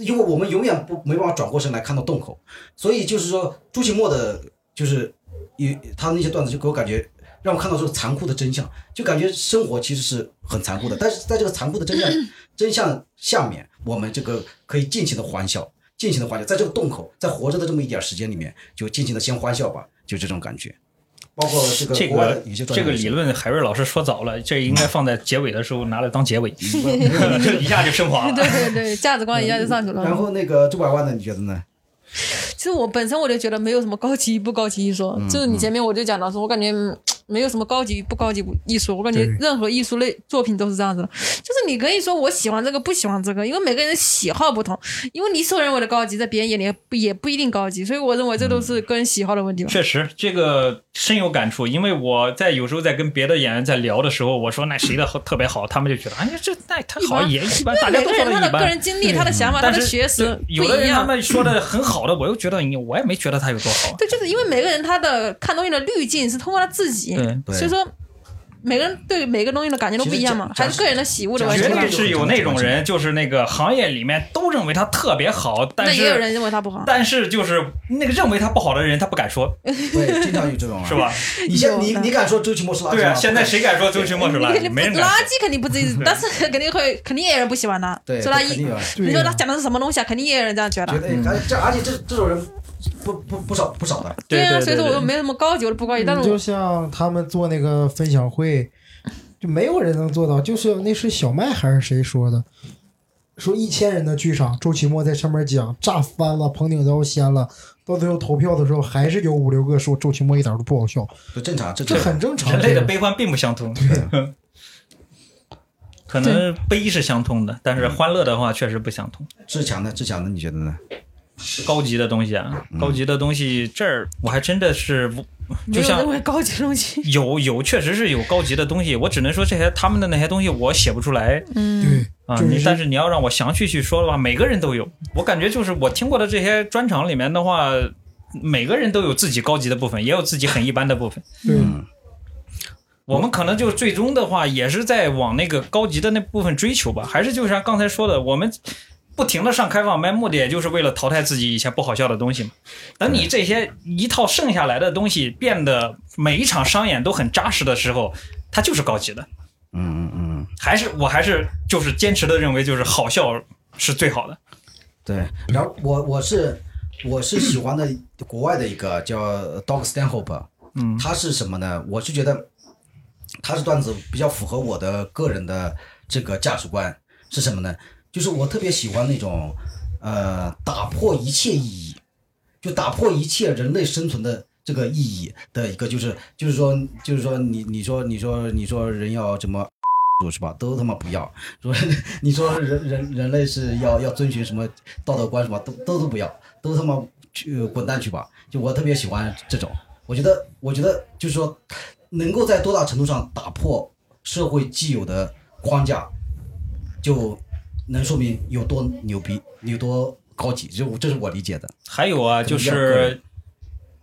因为我们永远不没办法转过身来看到洞口。所以就是说，朱其墨的，就是有他那些段子，就给我感觉让我看到这个残酷的真相，就感觉生活其实是很残酷的。但是在这个残酷的真相 真相下面，我们这个可以尽情的欢笑，尽情的欢笑，在这个洞口，在活着的这么一点时间里面，就尽情的先欢笑吧，就这种感觉。包括这个这个理论，海瑞老师说早了，这应该放在结尾的时候拿来当结尾，这一下就升华了。对对对，价值观一下就上去了。然后那个周百万呢，你觉得呢？其实我本身我就觉得没有什么高级不高级一说，就是你前面我就讲到说，我感觉嗯没有什么高级不高级艺术，我感觉任何艺术类作品都是这样子的，就是你可以说我喜欢这个不喜欢这个，因为每个人喜好不同，因为你所认为的高级，在别人眼里也不也不一定高级，所以我认为这都是个人喜好的问题吧。确实，这个深有感触，因为我在有时候在跟别的演员在聊的时候，我说那谁的特别好，他们就觉得哎呀这那他好也一般，大家都每个人他的个。人经历、他的想法、他的学识不一有的人他样。们说的很好的，我又觉得你我也没觉得他有多好。对，就是因为每个人他的看东西的滤镜是通过他自己，对对所以说每个人对每个东西的感觉都不一样嘛，还是个人的喜恶的问绝题绝对。是有那种人，就是那个行业里面都认为他特别好，但是也有人认为他不好。但是就是那个认为他不好的人，他不敢说，对，经常有这种啊，是？吧？你现你你敢说周奇墨是垃圾？对啊，现在谁敢说周奇墨是垃圾？垃圾肯定不至于，但是肯定会肯定也有人不喜欢他，对，说他一你说他讲的是什么东西啊？肯定也有人这样觉得觉。得哎而且这而且这这种人不不不少不少的，啊，对对对对所以说我又没什么高级，我都不高级，但是就像他们做那个分享会，就没有人能做到。就是那是小麦还是谁说的？说一千人的剧场，周奇墨在上面讲炸翻了，棚顶都要掀了。到最后投票的时候，还是有五六个说周奇墨一点都不好笑，就正常，这这很正常。人类的这个悲欢并不相通，对可能悲是相通的，但是欢乐的话确实不相通。志强的志强的，你觉得呢？高级的东西啊，嗯高级的东西这儿我还真的是不，有就像认为高级的东西。有有确实是有高级的东西，我只能说这些他们的那些东西我写不出来嗯，对啊。就是你但是你要让我详细去说的话，每个人都有。我感觉就是我听过的这些专场里面的话，每个人都有自己高级的部分，也有自己很一般的部分。对，嗯我们可能就最终的话，也是在往那个高级的那部分追求吧，还是就像刚才说的，我们不停的上开放麦，目的也就是为了淘汰自己以前不好笑的东西嘛。等你这些一套剩下来的东西变得每一场商演都很扎实的时候，它就是高级的。嗯嗯嗯，还是我还是就是坚持的认为，就是好笑是最好的。对。然后我我是我是喜欢的国外的一个叫 Dog Stanhope，嗯他是什么呢？我是觉得他是段子比较符合我的个人的这个价值观是什么呢？就是我特别喜欢那种呃打破一切意义，就打破一切人类生存的这个意义的一个，就是就是说就是说你你说你说你说人要怎么。是吧？都他妈不要说，你说人人人类是要要遵循什么道德观什么，都都都不要，都他妈去、滚蛋去吧！就我特别喜欢这种，我觉得我觉得就是说，能够在多大程度上打破社会既有的框架，就能说明有多牛逼，有多高级，就这是我理解的。还有啊，就是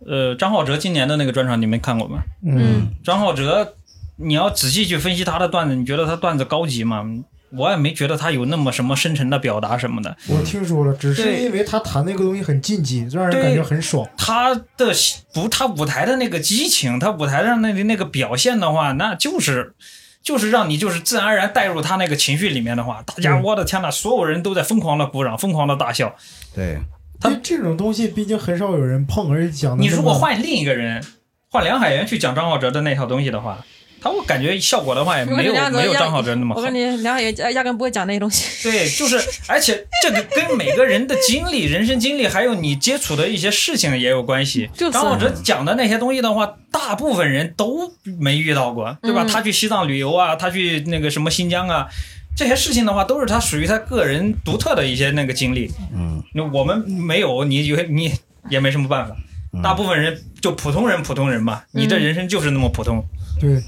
呃张浩哲今年的那个专场，你没看过吗？嗯，张浩哲，你要仔细去分析他的段子，你觉得他段子高级吗？我也没觉得他有那么什么深沉的表达什么的。我听说了，只是因为他弹那个东西很禁忌，让人感觉很爽。他的不，他舞台的那个激情，他舞台上那那个表现的话，那就是就是让你就是自然而然带入他那个情绪里面的话，大家嗯我的天呐，所有人都在疯狂的鼓掌，疯狂的大笑。对，他因为这种东西毕竟很少有人碰，而且讲的你如果换另一个人，换梁海源去讲张浩哲的那套东西的话，他我感觉效果的话也没有没有张浩哲那么好我跟。你梁海源压压根不会讲那些东西。对，就是，而且这个跟每个人的经历、人生经历，还有你接触的一些事情也有关系。就是张浩哲讲的那些东西的话，大部分人都没遇到过，对吧？嗯他去西藏旅游啊，他去那个什么新疆啊，这些事情的话，都是他属于他个人独特的一些那个经历。嗯，那我们没有，你有你也没什么办法。大部分人就普通人，普通人嘛，你这人生就是那么普通。对，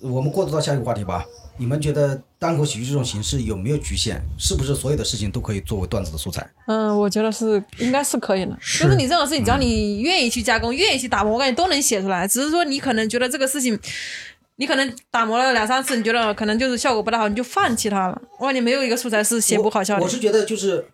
我们过渡到下一个话题吧。你们觉得单口喜剧这种形式有没有局限？是不是所有的事情都可以作为段子的素材？嗯，我觉得是应该是可以的，是就是你任何事情，只要你愿意去加工，愿意去打磨，我感觉都能写出来。只是说你可能觉得这个事情，你可能打磨了两三次，你觉得可能就是效果不大好，你就放弃它了。我感觉没有一个素材是写不好笑的我。我。是觉得就是，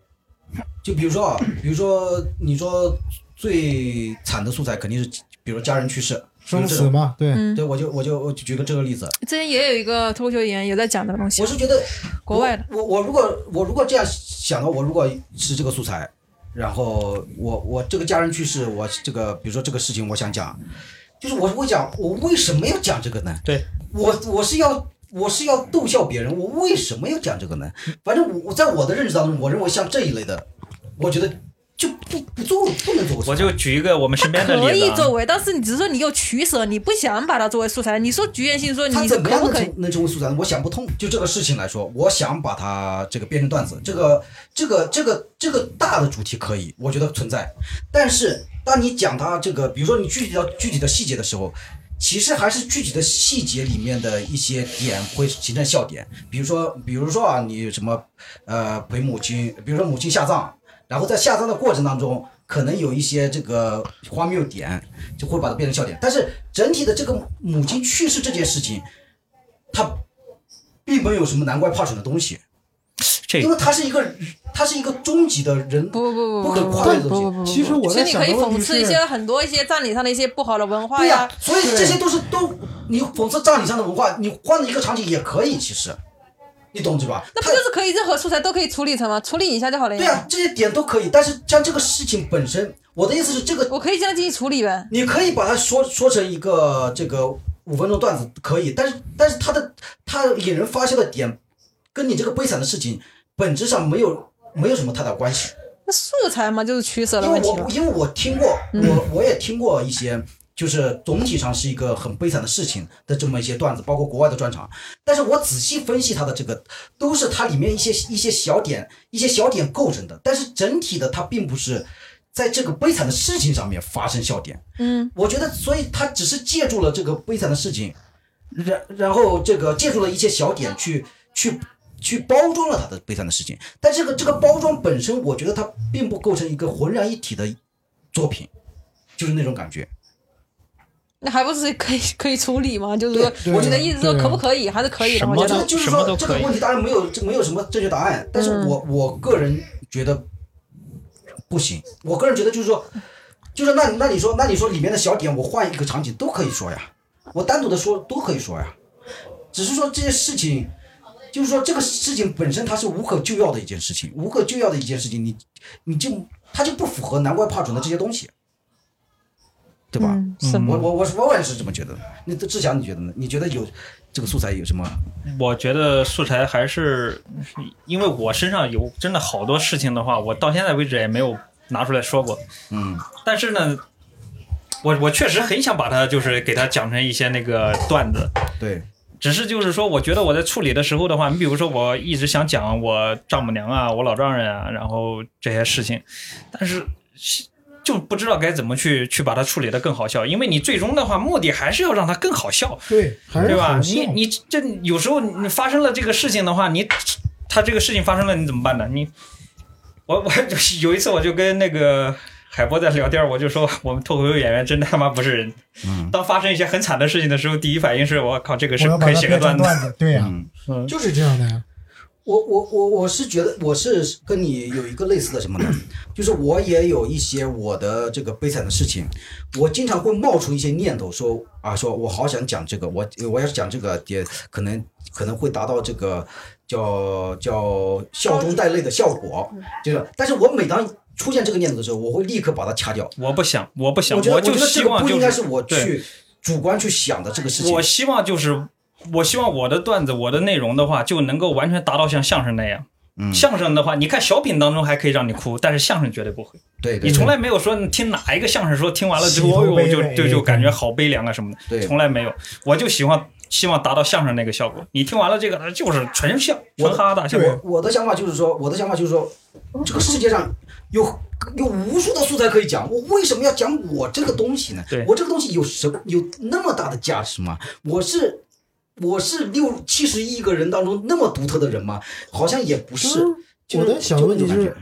就比如说啊，比如说你说最惨的素材肯定是，比如家人去世，生死嘛，对，嗯，对，我就我就我就举个这个例子，之前也有一个脱口秀演员也在讲这个东西我，是觉得 国外的。我我我如果我如果这样想的，我如果是这个素材，然后我我这个家人去世，我这个比如说这个事情，我想讲，就是我会讲我为什么要讲这个呢？对，我我是要我是要逗笑别人，我为什么要讲这个呢？反正我我在我的认知当中，我认为像这一类的，我觉得就不不作不能作为。我就举一个我们身边的可例子啊，以作为，但是你只是说你有取舍，你不想把它作为素材。你说局限性说你怎么样可不可以？能成能成为素材呢？我想不通。就这个事情来说，我想把它这个变成段子，这个这个这个这个大的主题可以，我觉得存在。但是当你讲它这个，比如说你具体到具体的细节的时候，其实还是具体的细节里面的一些点会形成笑点。比如说，比如说啊，你什么呃陪母亲，比如说母亲下葬，然后在下葬的过程当中。可能有一些这个荒谬点，就会把它变成笑点。但是整体的这个母亲去世这件事情，它并没有什么难怪怕蠢的东西，这因为它是一个，它是一个终极的人不不不不可不跨越的东西。不不不不，其实我在其实你可以讽刺一些很多一些葬礼上的一些不好的文化对呀、呀。所以这些都是都你讽刺葬礼上的文化，你换了一个场景也可以，其实你懂对吧？那不就是可以任何素材都可以处理成吗？处理一下就好了呀。对呀、这些点都可以。但是像这个事情本身，我的意思是这个我可以这样进行处理呗。你可以把它说说成一个这个五分钟段子可以，但是但是它的它引人发笑的点，跟你这个悲惨的事情本质上没有没有什么太大关系。那素材嘛，就是取舍的因为问题了。我因为我听过，我我也听过一些，就是总体上是一个很悲惨的事情的这么一些段子，包括国外的专场。但是我仔细分析它的这个，都是它里面一些一些小点，一些小点构成的。但是整体的它并不是在这个悲惨的事情上面发生笑点。嗯，我觉得，所以他只是借助了这个悲惨的事情，然然后这个借助了一些小点去去去包装了他的悲惨的事情，但这个这个包装本身，我觉得它并不构成一个浑然一体的作品，就是那种感觉。那还不是可以可以处理吗？就是说，我觉得意思说可不可以？还是可以的。我觉得得就是说这个问题当然没有这没有什么正确答案，但是我我个人觉得不行，我个人觉得就是说，就是那那你说那你说里面的小点，我换一个场景都可以说呀，我单独的说都可以说呀，只是说这些事情。就是说，这个事情本身它是无可救药的一件事情，无可救药的一件事情，你你就它就不符合难怪怕准的这些东西，对吧？嗯，是我我我我也是这么觉得的。那志祥你觉得呢？你觉得有这个素材有什么？我觉得素材还是，因为我身上有真的好多事情的话，我到现在为止也没有拿出来说过。嗯但是呢，我我确实很想把它就是给它讲成一些那个段子，对，只是就是说，我觉得我在处理的时候的话，你比如说我一直想讲我丈母娘啊，我老丈人啊，然后这些事情，但是就不知道该怎么去去把它处理的更好笑，因为你最终的话目的还是要让它更好笑。对，还是对吧？你你这有时候你发生了这个事情的话，你他这个事情发生了，你怎么办呢？你我我有一次我就跟那个海波在聊天，我就说我们脱口秀演员真他妈不是人。嗯当发生一些很惨的事情的时候，第一反应是我靠，这个是可以写个段子。段子，对呀，嗯，嗯，就是这样的呀。我我我我是觉得我是跟你有一个类似的什么呢？就是我也有一些我的这个悲惨的事情，我经常会冒出一些念头说啊，说我好想讲这个，我我要是讲这个也可能可能会达到这个叫叫笑中带泪的效果，就是，但是我每当出现这个念头的时候，我会立刻把它掐掉。我不想，我不想，我觉得我就觉得这个希望就不应该是我去主观去想的这个事情。我希望就是，我希望我的段子、我的内容的话，就能够完全达到像相声那样。嗯相声的话，你看小品当中还可以让你哭，但是相声绝对不会。对对你从来没有说你听哪一个相声说听完了之后，就就就感觉好悲凉啊什么的，对从来没有。我就喜欢希望达到相声那个效果。你听完了这个，就是纯笑，纯哈哈大笑。我我的想法就是说，我的想法就是说，这个世界上有有无数的素材可以讲，我为什么要讲我这个东西呢？对我这个东西有什么有那么大的价值吗？我是我是六七十亿个人当中那么独特的人吗？好像也不是。就是我在想的问题就是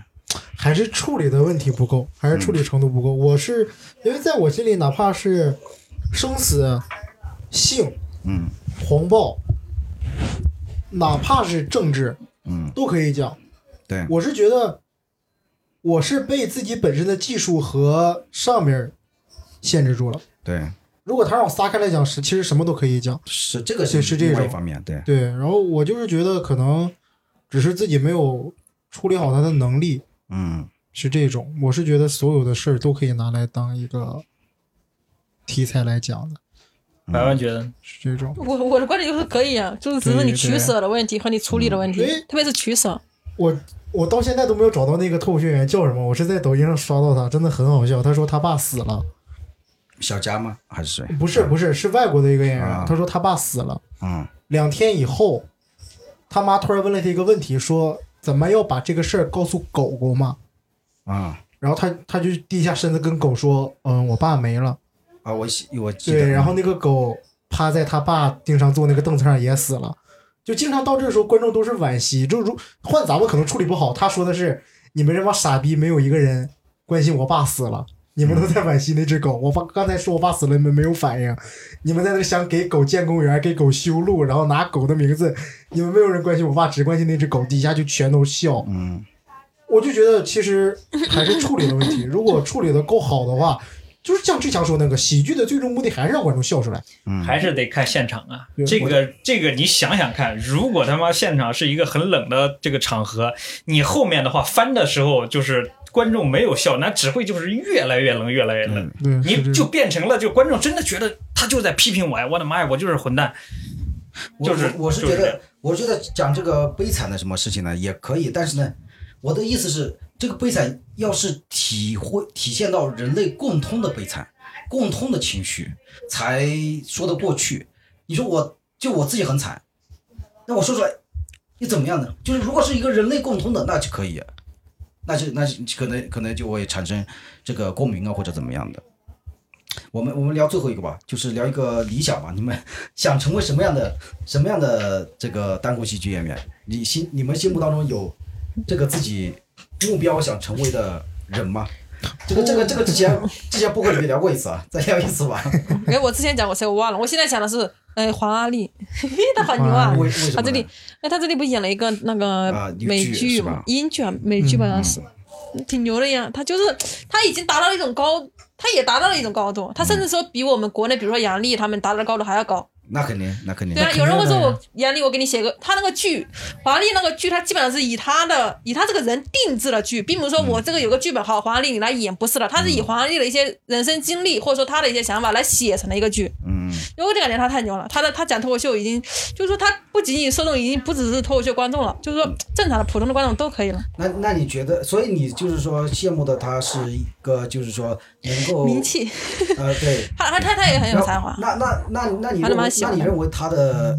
还是处理的问题不够，还是处理程度不够。我是因为在我心里，哪怕是生死、性、嗯黄暴，哪怕是政治，嗯，都可以讲。对，我是觉得，我是被自己本身的技术和上面限制住了。对，如果他让我撒开来讲，是其实什么都可以讲。是这个是是这一种方面，对，对，然后我就是觉得可能只是自己没有处理好他的能力，嗯是这种。我是觉得所有的事儿都可以拿来当一个题材来讲的，百万觉得是这种。我我的观点就是可以啊，就是只是你取舍的问题和你处理的问题对，特别是取舍。我我到现在都没有找到那个脱口秀演员叫什么，我是在抖音上刷到他，真的很好笑。他说他爸死了，小佳吗？还是谁？不是不是是外国的一个演员，啊他说他爸死了。嗯两天以后，他妈突然问了他一个问题，说怎么要把这个事儿告诉狗狗嘛？啊然后他他就低下身子跟狗说：“嗯，我爸没了。啊！我记我”记得。对，然后那个狗趴在他爸经常坐那个凳子上也死了。就经常到这时候，观众都是惋惜。就如换咱们可能处理不好，他说的是你们这帮傻逼，没有一个人关心我爸死了。你们都在惋惜那只狗，我爸刚才说我爸死了，你们没有反应，你们在那想给狗建公园，给狗修路，然后拿狗的名字，你们没有人关心我爸，只关心那只狗，底下就全都笑。嗯我就觉得其实还是处理的问题，如果处理的够好的话，就是像志强说那个喜剧的最终目的还是让观众笑出来。嗯，还是得看现场啊。这个这个，你想想看，如果他妈现场是一个很冷的这个场合，你后面的话翻的时候，就是观众没有笑，那只会就是越来越冷，越来越冷。嗯，你就变成了，就观众真的觉得他就在批评我呀！我的妈呀，我就是混蛋。我就是我我是就是觉得，我觉得讲这个悲惨的什么事情呢，也可以，但是呢，我的意思是，这个悲惨要是体会体现到人类共通的悲惨，共通的情绪，才说得过去。你说我就我自己很惨，那我说出来，你怎么样呢？就是如果是一个人类共通的，那就可以，那就那就可能可能就会产生这个共鸣啊，或者怎么样的。我们我们聊最后一个吧，就是聊一个理想吧。你们 想成为什么样的什么样的这个单口喜剧演员？你心你们心目当中有这个自己目标想成为的人吗？这个这个这个之前之前播客里面聊过一次啊，再聊一次吧。哎，我之前讲过谁我忘了，我现在讲的是，哎，黄阿丽，嘿嘿，他好牛啊为！为什么呢？他这里，哎，他这里不演了一个那个美剧是吧剧嘛，英剧啊，美剧吧，好像是，挺牛的呀。他就是他已经达到了一种高，他也达到了一种高度，他甚至说比我们国内，比如说杨笠他们达到的高度还要高。那肯定，那肯定。对啊，有人会说我杨笠，我给你写个他那个剧，黄丽那个剧，他基本上是以他的以他这个人定制的剧，并不是说我这个有个剧本好，黄丽你来演，不是的，他是以黄丽的一些人生经历或者说他的一些想法来写成了一个剧。嗯，因为我就感觉他太牛了，他的他讲脱口秀已经，就是说他不仅仅受众已经不只是脱口秀观众了，就是说正常的普通的观众都可以了。那那你觉得，所以你就是说羡慕的他是一个，就是说能够名气，呃，对，他他他他也很有才华，那那那那你认为那你认为他的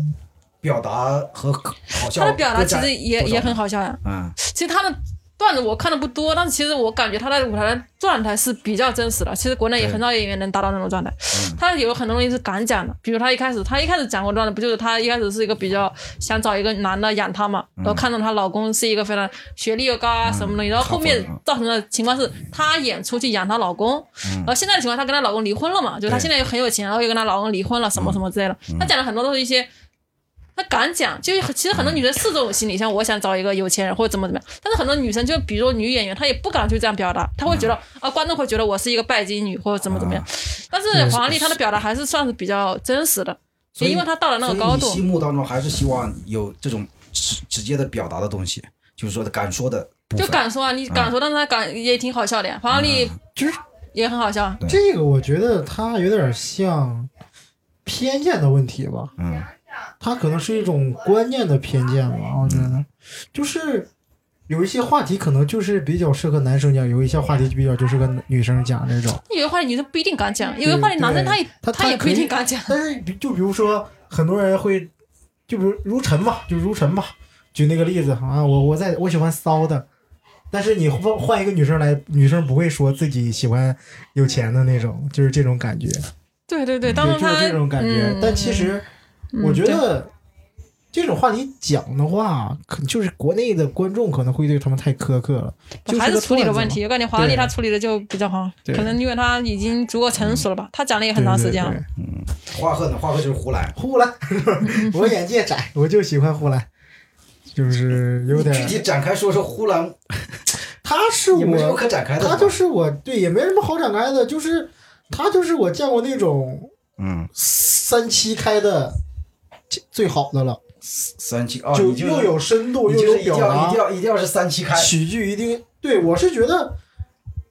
表达和好笑，他的表达其实也也很好笑呀。嗯。其实他的段子我看的不多，但是其实我感觉他在舞台的状态是比较真实的。其实国内也很少有演员能达到那种状态。他有很多东西是敢讲的，比如他一开始他一开始讲过段子，不就是他一开始是一个比较想找一个男的养她嘛，然后看到她老公是一个非常学历又高啊什么东西，然后后面造成的情况是她演出去养她老公，然后现在的情况她跟她老公离婚了嘛，就是她现在又很有钱，然后又跟她老公离婚了什么什么之类的。她讲的很多都是一些。她敢讲，就是其实很多女生是这种心理，像我想找一个有钱人或者怎么怎么样，但是很多女生就比如说女演员，她也不敢去这样表达，她会觉得啊，观众会觉得我是一个拜金女或者怎么怎么样。但是黄丽她的表达还是算是比较真实的，也因为她到了那个高度。心目当中还是希望有这种直直接的表达的东西，就是说的敢说的。就敢说啊，你敢说，但是她敢也挺好笑的呀。黄丽就是也很好笑，对这个，我觉得她有点像偏见的问题吧。嗯他可能是一种观念的偏见吧，我觉得，就是有一些话题可能就是比较适合男生讲，有一些话题就比较就适合女生讲这种。有些话题女生不一定敢讲，有些话题男生他也他他也不一定敢讲。但是比就比如说，很多人会，就比如如尘吧，就如尘吧，举那个例子啊，我我在我喜欢骚的，但是你换换一个女生来，女生不会说自己喜欢有钱的那种，就是这种感觉，对对对，当对，时他就是这种感觉。嗯但其实我觉得这种话题讲的话，可就是国内的观众可能会对他们太苛刻了，就是处理的问题。我感觉华丽对她处理的就比较好，对可能因为他已经足够成熟了吧，他讲了也很长时间了。对对对华鹤呢？华鹤就是呼兰。呼兰，我眼界窄，我就喜欢呼兰，就是有点具体展开说说呼兰，他是我，可展开的。他就是我，对，也没什么好展开的，就是他就是我见过那种嗯，三七开的最好的了，三七哦，就又有深度又有表达，要一定要一定要是三七开。喜剧一定对我是觉得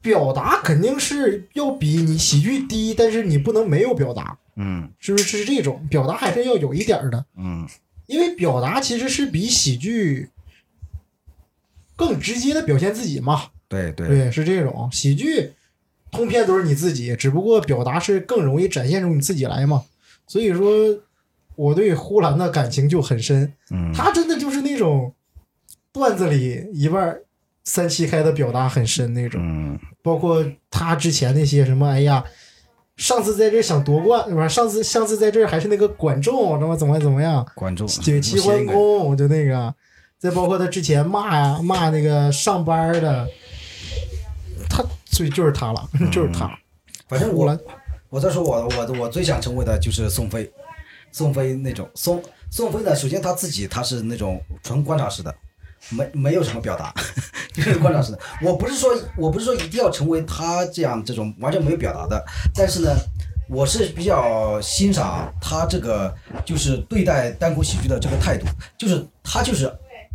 表达肯定是要比你喜剧低，但是你不能没有表达，嗯是不是？是这种表达还是要有一点儿的，嗯因为表达其实是比喜剧更直接的表现自己嘛。对对对，是这种喜剧，通篇都是你自己，只不过表达是更容易展现出你自己来嘛。所以说，我对呼兰的感情就很深。嗯，他真的就是那种段子里一半三七开的表达很深那种，嗯包括他之前那些什么，哎呀。上次在这想夺冠，是吧？上次上次在这还是那个管仲，怎么怎么怎么样？管仲对，齐桓公就那个，再包括他之前骂呀骂那个上班的，他所以就是他了，就是他。反正我我再说我我我最想成为的就是宋飞，宋飞那种宋宋飞呢，首先他自己他是那种纯观察式的，没没有什么表达，就是观察式的。我不是说我不是说一定要成为他这样这种完全没有表达的，但是呢，我是比较欣赏他这个就是对待单口喜剧的这个态度，就是他就是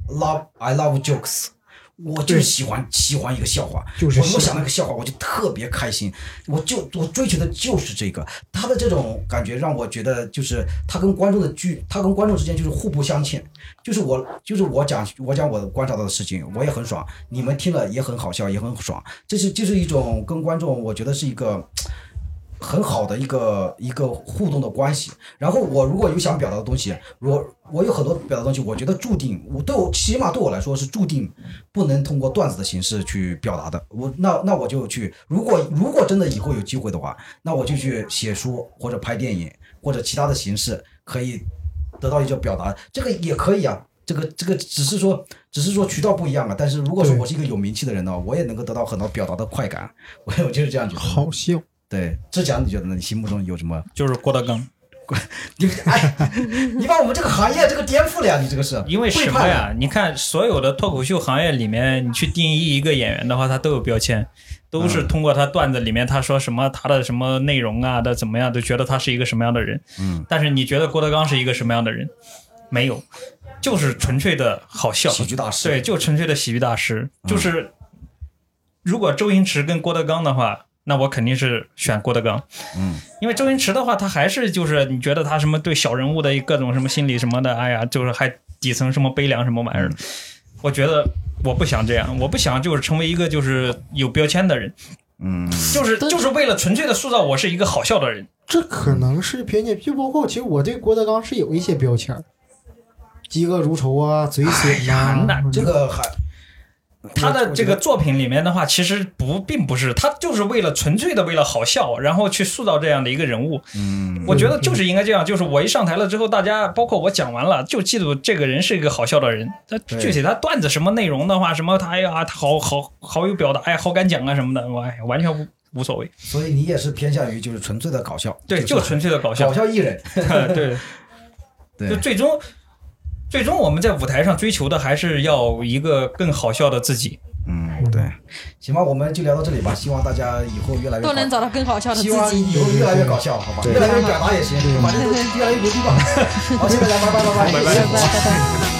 love I love jokes。我就是喜欢喜欢一个笑话，就是我我想那个笑话，我就特别开心，我就我追求的就是这个，他的这种感觉让我觉得就是他跟观众的剧，他跟观众之间就是互不相欠，就是我就是我讲我讲我观察到的事情，我也很爽，你们听了也很好笑，也很爽，这是这是一种跟观众，我觉得是一个。很好的一个一个互动的关系，然后我如果有想表达的东西，我我有很多表达东西，我觉得注定我对我起码对我来说是注定不能通过段子的形式去表达的。我那那我就去，如果如果真的以后有机会的话，那我就去写书或者拍电影或者其他的形式可以得到一个表达，这个也可以啊。这个这个只是说只是说渠道不一样啊，但是如果说我是一个有名气的人呢，我也能够得到很多表达的快感，我我就是这样觉得。好笑，对，志强，你觉得呢？你心目中有什么？就是郭德纲，你哎，你把我们这个行业这个颠覆了呀！你这个是因为什么呀？你看所有的脱口秀行业里面，你去定义一个演员的话，他都有标签，都是通过他段子里面他说什么他的什么内容啊的怎么样，都觉得他是一个什么样的人。嗯，但是你觉得郭德纲是一个什么样的人？没有，就是纯粹的好笑，喜剧大师。对，就纯粹的喜剧大师。就是如果周星驰跟郭德纲的话，那我肯定是选郭德纲。嗯，因为周星驰的话，他还是就是你觉得他什么对小人物的各种什么心理什么的，哎呀，就是还底层什么悲凉什么玩意儿的。我觉得我不想这样，我不想就是成为一个就是有标签的人，嗯，就是就是为了纯粹的塑造我是一个好笑的人。这可能是偏见，就包括其实我对郭德纲是有一些标签儿，嫉恶如仇啊，嘴损呀呐、那这个还他的这个作品里面的话，其实不并不是他就是为了纯粹的为了好笑，然后去塑造这样的一个人物。嗯，我觉得就是应该这样，就是我一上台了之后，大家包括我讲完了，就记住这个人是一个好笑的人。他具体他段子什么内容的话，什么他哎呀，他好好好有表达，哎，好敢讲啊什么的，我哎完全无无所谓。所以你也是偏向于就是纯粹的搞笑，对，就就纯粹的搞笑搞。笑艺人。对，对就最终最终我们在舞台上追求的还是要一个更好笑的自己。嗯，对，行吧，我们就聊到这里吧。希望大家以后越来越都能找到更好笑的自希望己。以后越来越搞笑，好吧？对越来越表达也行，反正都越来越牛逼吧。好，谢谢大家，拜拜拜拜拜拜拜拜拜拜。